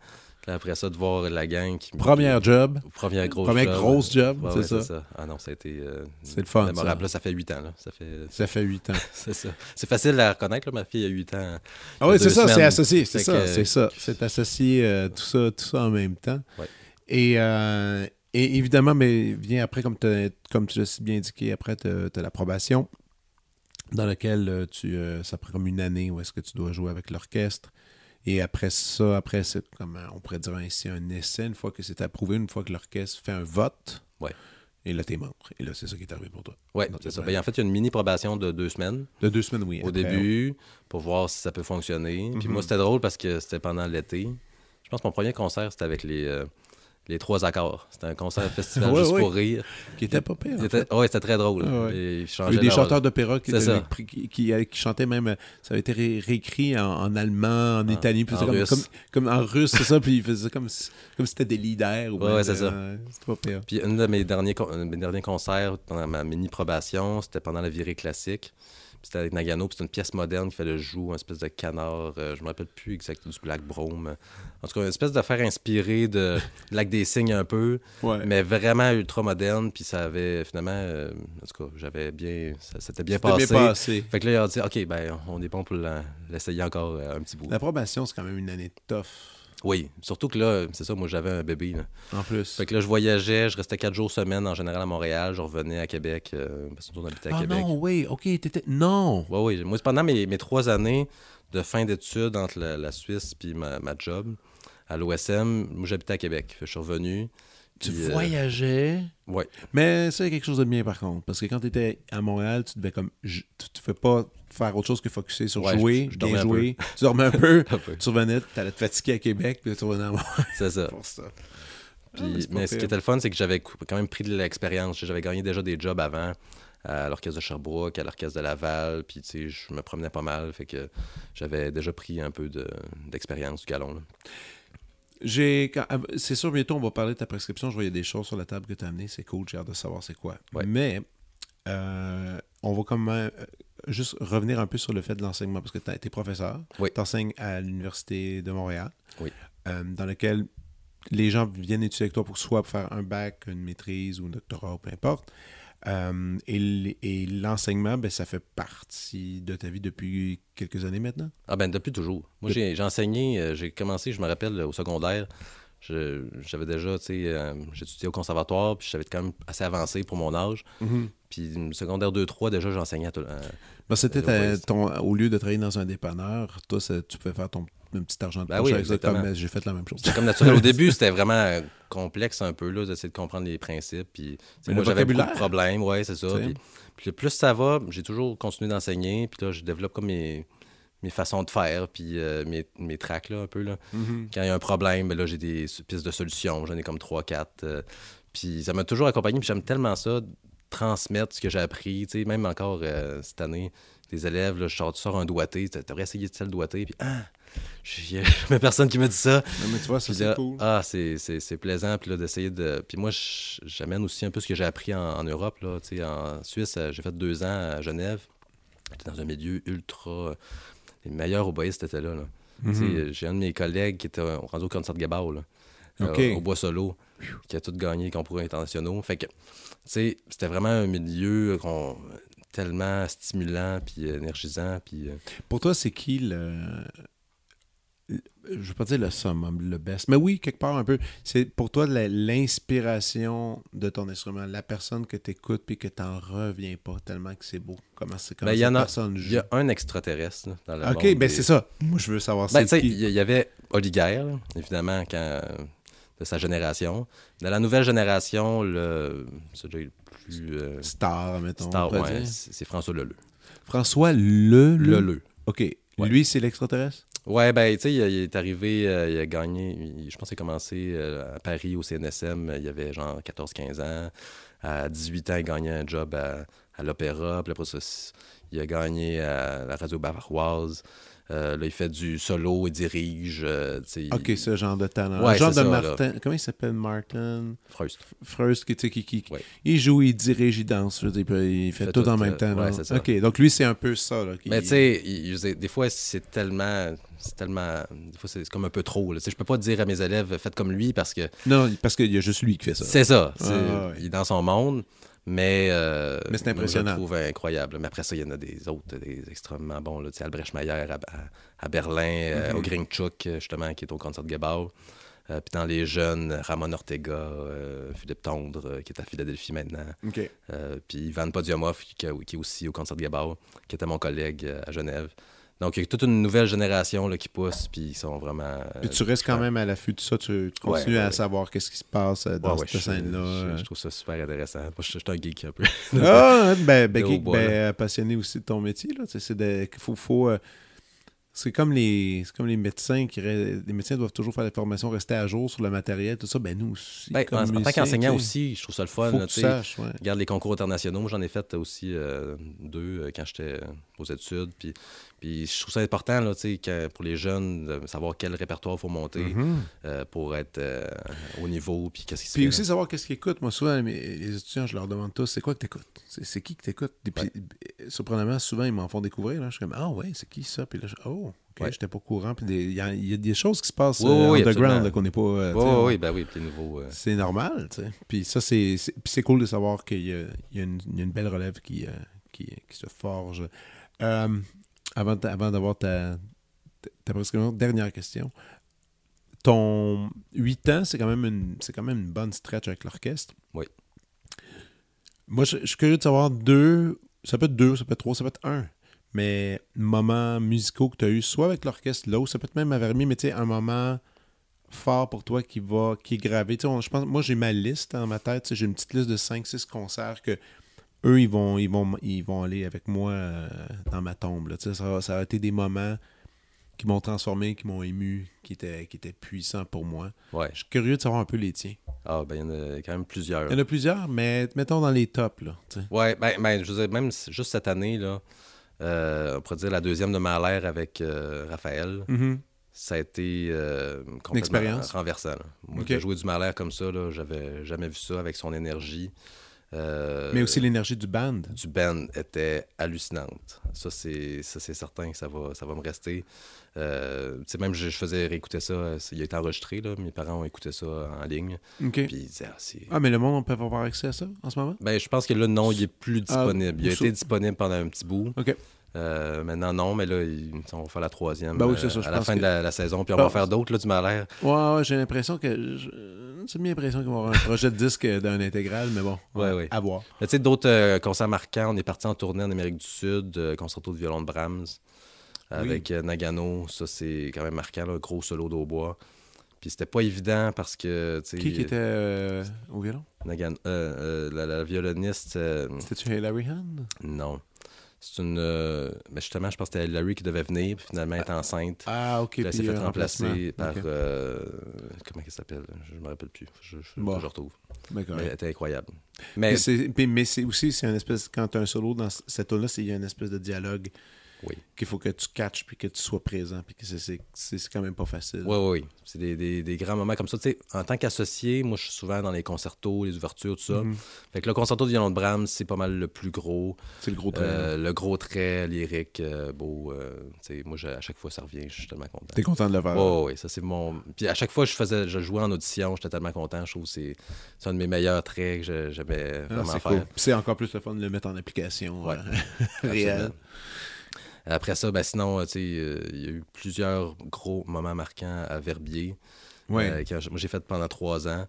Après ça, de voir la gang qui. Première job. Première grosse Première job. grosse job, ouais, c'est ouais, ça. ça. Ah non, ça a été. Euh, c'est le fun. Ça. Là, ça fait 8 ans. Là. Ça fait, ça fait 8 ans. c'est ça. C'est facile à reconnaître. Là. Ma fille a 8 ans. Ah oui, c'est ça, c'est associé. C'est ça, que... c'est ça. C'est associé euh, tout, ça, tout ça en même temps. Ouais. Et, euh, et évidemment, mais vient après, comme, comme tu l'as si bien indiqué, après, tu as, l'approbation dans laquelle tu, euh, ça prend comme une année où est-ce que tu dois jouer avec l'orchestre. Et après ça, après, c'est comme on pourrait dire ainsi un essai, une fois que c'est approuvé, une fois que l'orchestre fait un vote. Ouais. Et là, t'es membre. Et là, c'est ça qui est arrivé pour toi. Oui, c'est ça. Ben, en fait, il y a une mini-probation de deux semaines. De deux semaines, oui. Au après, début, pour voir si ça peut fonctionner. Puis Mhm. moi, c'était drôle parce que c'était pendant l'été. Je pense que mon premier concert, c'était avec les, euh, les Trois Accords. C'était un concert festival Ouais, juste ouais. pour rire. Qui était pas pire. en C'était- très drôle. Ah ouais. Et ils Il y a eu des chanteurs d'opéra qui, ça. qui, qui, qui- qui chantaient même, euh, ça avait été ré- réécrit en, en allemand, en En- italien, puis en comme, russe. comme, comme en russe, c'est ça, puis ils faisaient comme si, comme si c'était des leaders. Ou Ouais, c'est ça. euh, C'était pas pire. Puis une de mes derniers, un de mes derniers concerts pendant ma mini-probation, c'était pendant la virée classique. C'était avec Nagano, c'était une pièce moderne qui fait le joue, une espèce de canard, euh, je me rappelle plus exactement du Black Brome. En tout cas, une espèce d'affaire inspirée de Lac des un peu, Ouais. mais vraiment ultra moderne. Puis ça avait finalement, euh, en tout cas, j'avais bien, ça s'était bien passé. bien passé. Fait que là, il a dit, OK, ben, on est bon pour l'essayer encore euh, un petit bout. L'approbation, c'est quand même une année tough, Oui, surtout que là, c'est ça, moi j'avais un bébé. Là. en plus. Fait que là, je voyageais, je restais quatre jours semaine en général à Montréal, je revenais à Québec, euh, parce que nous, on habitait à Ah Québec. non, oui, ok, t'étais... Non! Ouais, oui. Moi, c'est pendant mes, mes trois années de fin d'études entre la, la Suisse puis ma, ma job à l'OSM, moi, j'habitais à Québec. Fait que je suis revenu. Tu puis, euh, voyageais... ouais. Mais c'est quelque chose de bien, par contre, parce que quand t'étais à Montréal, tu devais comme... Tu tu fais pas faire autre chose que focuser sur Ouais, jouer, je- je bien jouer. Tu dormais un peu, tu revenais, t'allais te fatiguer à Québec, puis tu revenais à Montréal C'est ça. pour ça. Puis, Ah, mais ce qui était le fun, c'est que j'avais quand même pris de l'expérience. J'avais gagné déjà des jobs avant à l'orchestre de Sherbrooke, à l'orchestre de Laval, puis tu sais, je me promenais pas mal, fait que j'avais déjà pris un peu de- d'expérience du galon. là. J'ai, quand- c'est sûr, bientôt, on va parler de ta prescription. Je a des choses sur la table que tu as amenées. C'est cool, j'ai hâte de savoir c'est quoi. Ouais. Mais, euh, on va quand même euh, juste revenir un peu sur le fait de l'enseignement, parce que tu été professeur. Oui. Tu enseignes à l'Université de Montréal, Oui. euh, dans lequel les gens viennent étudier avec toi pour soit faire un bac, une maîtrise ou un doctorat, ou peu importe. Euh, et l'enseignement, ben, ça fait partie de ta vie depuis quelques années maintenant? Ah ben depuis toujours. Moi j'ai j'ai enseigné, euh, j'ai commencé, je me rappelle, au secondaire, j'avais déjà, tu sais, euh, j'ai étudié au conservatoire, puis j'avais quand même assez avancé pour mon âge. Puis secondaire 2-3, déjà j'enseignais à tout. Ben, c'était Euh, ton, au lieu de travailler dans un dépanneur, toi, tu pouvais faire ton un petit argent de Ben oui, avec ça, exactement. comme, j'ai fait la même chose. C'était comme naturel. Au début, c'était vraiment euh, complexe un peu, là, d'essayer de comprendre les principes. Puis, moi, le j'avais beaucoup de problèmes, ouais, c'est ça. Puis, puis le plus ça va, j'ai toujours continué d'enseigner. Puis là, je développe comme mes, mes façons de faire, puis euh, mes, mes tracks, là, un peu, là. Mhm. Quand il y a un problème, ben là, j'ai des pistes de solutions. J'en ai comme 3-4. puis ça m'a toujours accompagné. Puis j'aime tellement ça, transmettre ce que j'ai appris. Tu sais, même encore euh, cette année, des élèves, là, je sors, tu sors un doigté. Tu devrais essayer de le doigté. Puis, ah, il a personne qui me dit ça. Non, mais tu vois, ça, c'est cool. Ah, c'est, plaisant. Puis là, d'essayer de. Puis moi, j'amène aussi un peu ce que j'ai appris en, en Europe. Là. Tu sais, En Suisse, euh, j'ai fait deux ans à Genève. J'étais dans un milieu ultra. Les meilleurs oboïstes étaient là. là. Mhm. Tu sais, J'ai un de mes collègues qui était rendu au concert de Gabao, là, euh, OK. au Bois Solo, qui a tout gagné les concours internationaux. Fait que, tu sais, c'était vraiment un milieu qu'on- tellement stimulant, puis énergisant, puis... euh, Pour toi, c'est qui le. le- Je veux pas dire le summum, le best, mais oui, quelque part un peu. C'est pour toi l'inspiration de ton instrument, la personne que tu écoutes puis que t'en reviens pas tellement que c'est beau. Comment c'est comment Ben, il y en a- personne Il joue? y a un extraterrestre là, dans le Ok, monde ben des- c'est ça. Moi, je veux savoir Ben, c'est tu sais, qui. il y, avait Oliguer, là, évidemment, quand, de sa génération. Dans la nouvelle génération, le, celui le plus euh, Star, mettons. star, ouais, c'est François Leleu. François Le. Leleu? Leleu. Ok. Ouais. Lui, c'est l'extraterrestre? Ouais, ben, tu sais, il, il est arrivé, euh, il a gagné, il- je pense qu'il a commencé euh, à Paris au CNSM, il avait genre 14-15 ans. À 18 ans, il gagnait un job à, à l'opéra, puis après ça, il a gagné à la radio bavaroise. Euh, là, il fait du solo, il dirige, euh, il- Ok, ce genre de talent. Ouais, genre de là. Martin. Comment il s'appelle Martin? Freust. Freust, qui, qui, qui- Ouais. il joue, il dirige, il danse. je dire, il fait, fait tout, tout, en même euh, temps. ouais, ça. Ok, donc lui, c'est un peu ça. Là, Mais tu sais, des fois, c'est tellement. C'est tellement. Des fois, c'est comme un peu trop. Je peux pas dire à mes élèves, faites comme lui, parce que Non, parce qu'il y a juste lui qui fait ça. c'est ça. ouais. Il est dans son monde, mais. euh, Mais c'est impressionnant. Je le trouve incroyable. Mais après ça, il y en a des autres, des extrêmement bons. Là. Tu sais, Albrecht Mayer à, à- Berlin, euh, Mhm. au Gringchuk, justement, qui est au concert de Gebau. Euh, Puis dans les jeunes, Ramon Ortega, euh, Philippe Tondre, euh, qui est à Philadelphie maintenant. Euh, puis Ivan Podiumov, qui, qui est aussi au concert de Gabao, qui était mon collègue euh, à Genève. Donc, il y a toute une nouvelle génération là, qui pousse, puis ils sont vraiment. euh, Puis tu restes quand même à l'affût de ça, tu, tu continues Ouais, à savoir qu'est-ce qui se passe euh, dans Ouais, cette scène-là. Je, je trouve ça super intéressant. Moi, je, je suis un geek un peu. Ah, ben, ben, De geek, ben, euh, passionné aussi de ton métier. Là. C'est de, faut, faut, euh, c'est comme les, c'est comme les médecins qui, les médecins doivent toujours faire des formations, rester à jour sur le matériel, tout ça. Ben nous aussi. Ben, comme en, en tant qu'enseignant aussi, je trouve ça le fun. faut là, que tu saches. Regarde les concours internationaux. Moi, j'en ai fait aussi euh, deux quand j'étais aux études. Puis, puis je trouve ça important là, pour les jeunes de savoir quel répertoire il faut monter Mhm. euh, pour être euh, au niveau. Puis qu'est-ce qui se Puis fait, aussi là. savoir qu'est-ce qu'ils écoutent. Moi, souvent, mes- les étudiants, je leur demande tous, c'est quoi que t'écoutes? C'est, c'est qui que t'écoutes? Et puis, euh, surprenamment, souvent, ils m'en font découvrir. Là. Je suis comme, ah ouais, c'est qui ça? Puis là, je, oh, ok, Ouais. j'étais pas au courant. Puis il y, a- il y a des choses qui se passent Oui, euh, oui, underground absolument. là, qu'on n'est pas. euh, Oui, oui, ben oui, puis euh, C'est normal, tu sais. Puis ça, c'est, cool de savoir qu'il y a, y une, il y a une belle relève qui, euh, qui, qui se forge. Euh, avant, avant d'avoir ta, ta, dernière question. Ton 8 ans, c'est quand même une, c'est quand même une bonne stretch avec l'orchestre. Oui. Moi, je, je suis curieux de savoir deux, ça peut être deux, ça peut être trois, ça peut être un. Mais moments musicaux que tu as eu, soit avec l'orchestre là, ou ça peut être même à Vermier, mais tu sais, un moment fort pour toi qui va qui est gravé. On- je pense, moi, j'ai ma liste dans ma tête. J'ai une petite liste de 5-6 concerts que eux, ils vont, ils vont, ils vont aller avec moi euh, dans ma tombe. là. Ça, ça a été des moments qui m'ont transformé, qui m'ont ému, qui étaient, qui étaient puissants pour moi. Ouais. Je suis curieux de savoir un peu les tiens. Ah, ben il y en a quand même plusieurs. Il y en a plusieurs, mais mettons dans les tops. Là. Ouais, ben, ben, je veux dire, même juste cette année, là, euh, on pourrait dire la deuxième de Mahler avec euh, Raphaël, ça a été euh, complètement expérience. renversant. là. Moi, Ok. de jouer du Mahler comme ça, là, j'avais jamais vu ça avec son énergie. Euh, Mais aussi l'énergie du band. du band était hallucinante. Ça, c'est ça, c'est certain que ça va, ça va me rester. Euh, même je, je faisais réécouter ça. Il a été enregistré, là. Mes parents ont écouté ça en ligne. OK. Puis ils disaient, ah. Ah, mais le monde, on peut avoir accès à ça en ce moment? Ben, je pense que là, non, il est plus Ah, disponible. il a été disponible pendant un petit bout. Euh, maintenant, non, mais là, il- on va faire la troisième Ben oui, c'est ça, euh, à la fin que- de la, la saison. Puis on Ah, va en faire d'autres, là, du Mahler. Ouais, ouais, j'ai l'impression que. je- C'est bien l'impression qu'ils vont avoir un projet de disque d'un intégral, mais bon, Ouais, ouais. à voir. Tu sais, d'autres euh, concerts marquants. On est parti en tournée en Amérique du Sud, concerto de violon de Brahms avec Nagano. Ça, c'est quand même marquant, là, gros solo d'hautbois. Puis c'était pas évident parce que. Qui qui était au violon? Nagano, la, la violoniste... C'était-tu Hilary Hahn? Non. C'est une... euh, mais justement, je pense que c'était Larry qui devait venir, puis finalement, elle est enceinte. Ah, ok. Puis là, elle s'est fait euh, remplacer par. Euh, comment elle s'appelle? Je me rappelle plus. Je, je, Bon. je retrouve. D'accord. Mais elle était incroyable. Mais Mais c'est puis- mais c'est aussi, c'est une espèce. Quand tu as un solo dans cette tune-là, c'est- il y a une espèce de dialogue Oui. qu'il faut que tu catches puis que tu sois présent puis que c'est- quand même pas facile. Oui, oui, oui. C'est des, des- des grands moments comme ça. Tu sais, en tant qu'associé, moi, je suis souvent dans les concertos, les ouvertures, tout ça. Mhm. Fait que le concerto de violon de Brahms, c'est pas mal le plus gros. C'est le gros trait. Euh, le gros trait lyrique, euh, beau. euh, tu sais, moi, je- à chaque fois, ça revient. Je suis tellement content. T'es content de le faire? Oh, oui, ça c'est mon. Puis à chaque fois je faisais, je jouais en audition, j'étais tellement content. Je trouve que c'est un de mes meilleurs traits que j'aimais Ah, vraiment c'est faire. cool. Puis C'est encore plus le fun de le mettre en application Ouais. réelle. Après ça, ben sinon, tu sais, euh, il y a eu plusieurs gros moments marquants à Verbier. Ouais. Euh, quand moi, j'ai fait pendant trois ans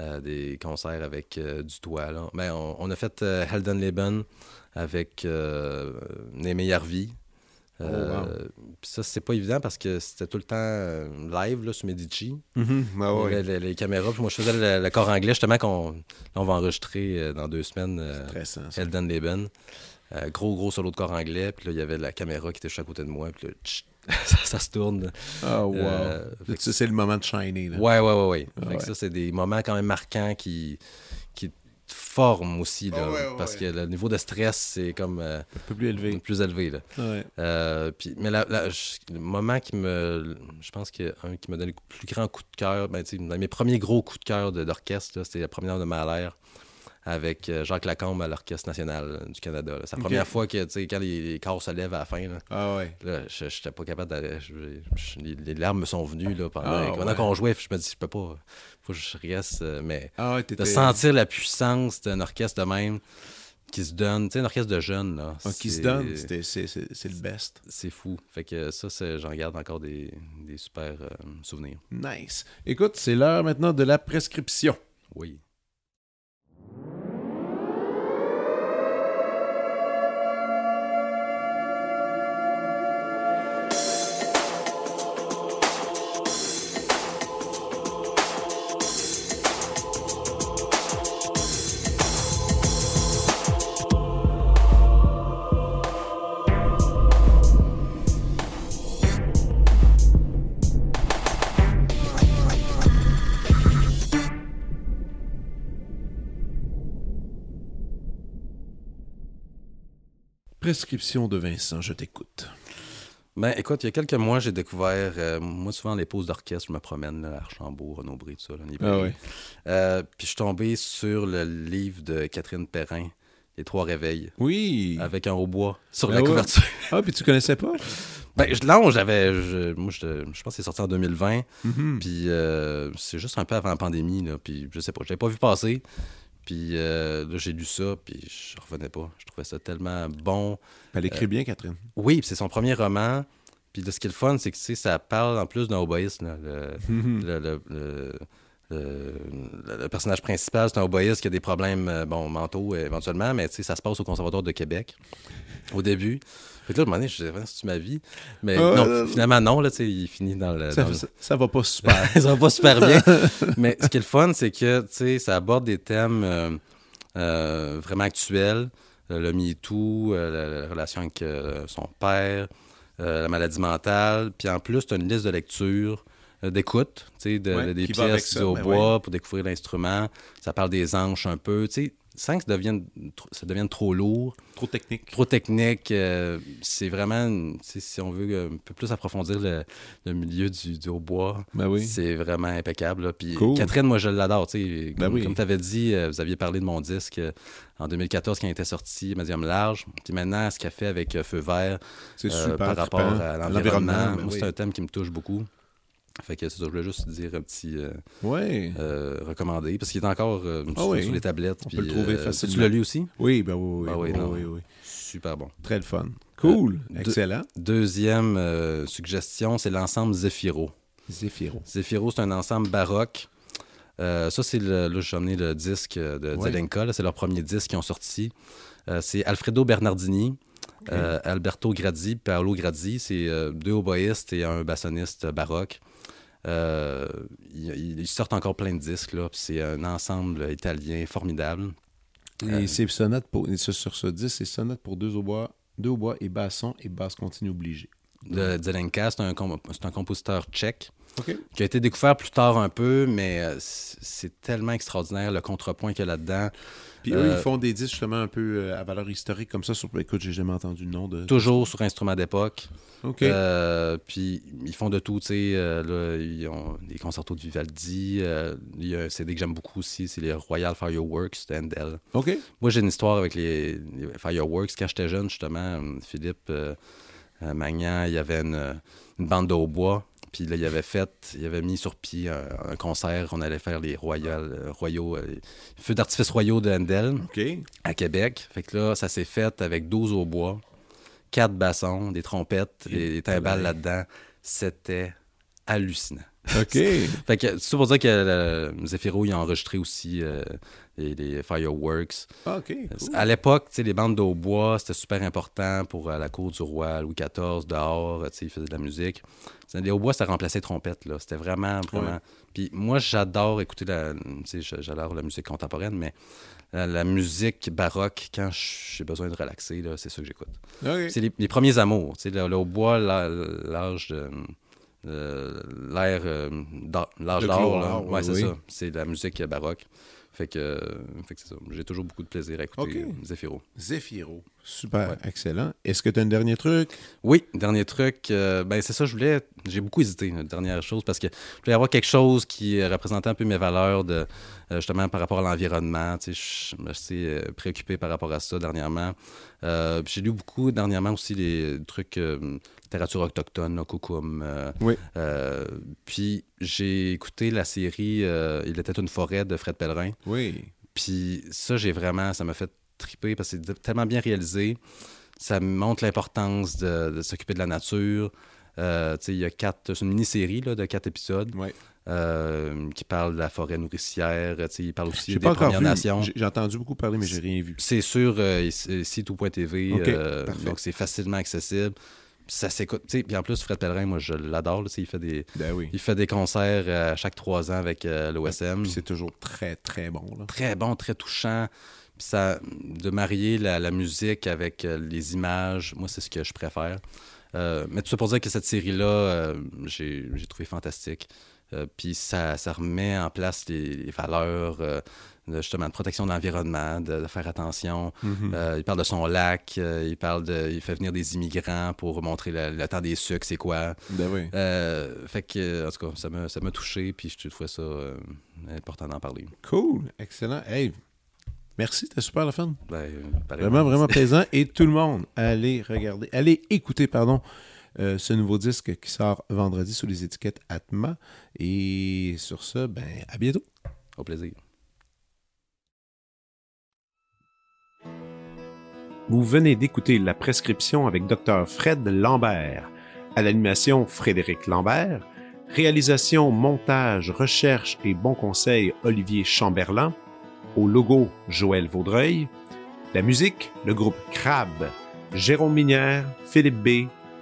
euh, des concerts avec du toit. Là. Ben, on, on a fait Heldenleben avec Némé Yarvi. Oh, wow. Puis ça, c'est pas évident parce que c'était tout le temps live là, sur Medici. Ah ouais. Les, les- les caméras. Puis moi, je faisais le, le corps anglais, justement, qu'on là, on va enregistrer dans deux semaines. euh, Stressant, ça. Euh, gros, gros solo de corps anglais. Puis là, il y avait la caméra qui était juste à côté de moi. Puis là, tch, ça, ça se tourne. Ah, wow. Euh, Là, c'est le moment de shiner. Là. Ouais, ouais, ouais, ouais. Ah Fait que ça, c'est des moments quand même marquants qui, qui te forment aussi. Là, Ah ouais, parce que le niveau de stress, c'est comme euh, Un peu plus élevé. plus élevé. Là. Euh, puis, mais la- la- je- le moment qui me. Je pense qu'il y a un qui m'a donné le plus grand coup de cœur, ben, dans mes premiers gros coups de cœur d'orchestre, c'était la première de Mahler avec euh, Jacques Lacombe à l'Orchestre national du Canada. C'est la première fois que, tu sais, quand les, les corps se lèvent à la fin, là, Ah ouais. là, je n'étais pas capable d'aller. les, les larmes me sont venues là, pendant, Ah, pendant ouais. qu'on jouait. Je me dis, je peux pas. faut que je reste. euh, mais Ah ouais, de sentir la puissance d'un orchestre de même qui se donne, tu sais, un orchestre de jeunes, là. Ah, qui se donne, c'est le best. C'est fou. Fait que ça, j'en garde encore des, des super euh, souvenirs. Nice. Écoute, c'est l'heure maintenant de la prescription. Oui. Prescription de Vincent, je t'écoute. Ben, écoute, il y a quelques mois, j'ai découvert, euh, moi, souvent, les pauses d'orchestre, je me promène, là, à Archambault, Renaud-Bré, tout ça, là. Ah. Euh, puis je suis tombé sur le livre de Catherine Perrin, Les Trois Réveils, Oui. avec un hautbois sur Ah la ouais. couverture. Ah, puis tu connaissais pas? Ben, je, non, j'avais. je- Moi, je, je pense que c'est sorti en 2020. Mhm. Puis euh, c'est juste un peu avant la pandémie, là. Puis je sais pas, je l'avais pas vu passer. Puis euh, là, j'ai lu ça, puis je revenais pas. Je trouvais ça tellement bon. Elle écrit bien, Catherine. Oui, c'est son premier roman. Puis là, ce qui est le fun, c'est que tu sais, ça parle en plus d'un oboïste. Le, le, le- le- personnage principal, c'est un oboïste qui a des problèmes euh, bon, mentaux éventuellement, mais tu sais, ça se passe au Conservatoire de Québec au début. Fait là, à je me disais, c'est ma vie? Mais non, finalement, non, là, il finit dans le. Ça, va pas super. ça va pas super bien. mais ce qui est le fun, c'est que, tu sais, ça aborde des thèmes euh, euh, vraiment actuels euh, le MeToo, la, la, relation avec son père, la maladie mentale. Puis en plus, tu as une liste de lecture d'écoute, de, ouais, des pièces ben au bois pour découvrir l'instrument. Ça parle des anges un peu. 5, ça devient, ça devient trop lourd. Trop technique. Trop technique. Euh, c'est vraiment, si on veut un peu plus approfondir le, milieu du, du hautbois, oui. c'est vraiment impeccable. Là. Cool. Catherine, moi, je l'adore. Comme, oui. comme tu avais dit, euh, vous aviez parlé de mon disque euh, en 2014 quand il était sorti, médium large. Puis maintenant, ce qu'elle fait avec Feu Vert par rapport à l'environnement, c'est un thème qui me touche beaucoup. Fait que c'est ça, je voulais juste dire un petit euh, Ouais. euh, recommandé parce qu'il est encore euh, Ah sur, oui. sur les tablettes. On puis, peut le trouver facilement. Tu l'as lu aussi? Oui, ben oui, oui. Ah oui. Super bon. Très le fun. Cool. Excellent. Deuxième suggestion, c'est l'ensemble Zephyro. Zéphiro. Zephyro, c'est un ensemble baroque. Ça, c'est le, là, j'ai emmené le disque de. Zelenka. C'est leur premier disque qu'ils ont sorti. C'est Alfredo Bernardini, Alberto Gradi, Paolo Gradi. C'est deux oboïstes et un bassoniste baroque. Euh, ils, ils sortent encore plein de disques. là, C'est un ensemble italien formidable. Et c'est sonate pour. sur ce disque, c'est sonate pour deux hautbois, deux hautbois et basson et basse continue obligée. de Zelenka. C'est un, com- c'est un compositeur tchèque Qui a été découvert plus tard un peu, mais euh, c'est tellement extraordinaire le contrepoint qu'il y a là-dedans. Puis eux, Euh, ils font des disques justement un peu euh, à valeur historique comme ça. Sur... Écoute, j'ai jamais entendu le nom de. Toujours sur instrument d'époque. OK. Euh, puis ils font de tout, tu sais. euh, ils ont des concertos de Vivaldi. euh, il y a un CD que j'aime beaucoup aussi, c'est les Royal Fireworks de Handel. OK. Moi, j'ai une histoire avec les, les Fireworks. Quand j'étais jeune, justement, euh, Philippe euh, euh, Magnan, il y avait une, une bande de hautbois. Puis là, il avait fait, il avait mis sur pied un, un concert. On allait faire les royal, euh, royaux, euh, feux d'artifice royaux de Handel à Québec. Fait que là, ça s'est fait avec 12 au bois, 4 bassons, des trompettes, Et des, timbales là-dedans. C'était hallucinant. OK. Fait que c'est pour dire que euh, il a enregistré aussi euh, les, les Fireworks. OK. cool. À l'époque, tu sais, les bandes d'au bois, c'était super important pour euh, la cour du roi Louis XIV, dehors, tu sais, il faisait de la musique. Les hautbois, ça remplaçait les trompettes, là. C'était vraiment, vraiment... Ouais. Puis moi, j'adore écouter la... Tu sais, j'a- j'adore la musique contemporaine, mais la, la musique baroque, quand j'ai besoin de relaxer, c'est ça que j'écoute. OK. C'est les, les premiers amours, tu sais, le, hautbois, l'âge de... euh, l'ère euh, l'âge d'or ouais oui, c'est oui. ça c'est la musique baroque fait que, euh, fait que c'est ça j'ai toujours beaucoup de plaisir à écouter Ok. euh, Zephyro Zephyro. Super, Ouais. excellent. Est-ce que tu as un dernier truc? Oui, dernier truc, euh, ben c'est ça, je voulais, j'ai beaucoup hésité, une dernière chose, parce que je voulais avoir quelque chose qui euh, représentait un peu mes valeurs, de, euh, justement par rapport à l'environnement. Tu sais, je suis euh, préoccupé par rapport à ça dernièrement. Euh, j'ai lu beaucoup dernièrement aussi les trucs euh, littérature autochtone, là, Kukum. euh, Oui. euh, puis j'ai écouté la série euh, Il était une forêt de Fred Pellerin. Oui. Puis ça, j'ai vraiment, ça m'a fait triper parce que c'est tellement bien réalisé. Ça montre l'importance de, de s'occuper de la nature. Euh, il y a quatre, c'est une mini-série là, de quatre épisodes Oui. Euh, qui parle de la forêt nourricière. Sais, il parle aussi des Premières vu. Nations. J'ai entendu beaucoup parler, mais j'ai rien vu. C'est sur euh, euh, donc c'est facilement accessible. Ça s'écoute. Puis en plus, Fred Pellerin, moi, je l'adore. Il fait des, Ben oui. il fait des concerts euh, chaque trois ans avec euh, l'OSM. C'est toujours très, très bon. Là. très bon, très touchant. Puis ça, de marier la, la musique avec euh, les images, moi, c'est ce que je préfère. Euh, mais tout ça pour dire que cette série-là, euh, j'ai trouvé fantastique. Euh, puis ça, ça remet en place les, les valeurs euh, de, justement de protection de l'environnement, de, de faire attention. Mhm. Euh, il parle de son lac, il parle de, il fait venir des immigrants pour montrer le, le temps des sucres, c'est quoi. Ben oui. Fait que, en tout cas, ça m'a touché, puis je trouvais ça important d'en parler. Cool. Excellent. Hey, merci, c'était super le fun. Ben. Vraiment, vraiment plaisant. Et tout le monde, allez regarder, allez écouter, pardon, euh, ce nouveau disque qui sort vendredi sous les étiquettes Atma. Et sur ce, ben, à bientôt. Au plaisir. Vous venez d'écouter La Prescription avec Dr. Fred Lambert. À l'animation, Frédéric Lambert. Réalisation, montage, recherche et bons conseils, Olivier Chamberlain. Au logo, Joël Vaudreuil. La musique, le groupe Crab. Jérôme Minière, Philippe B.,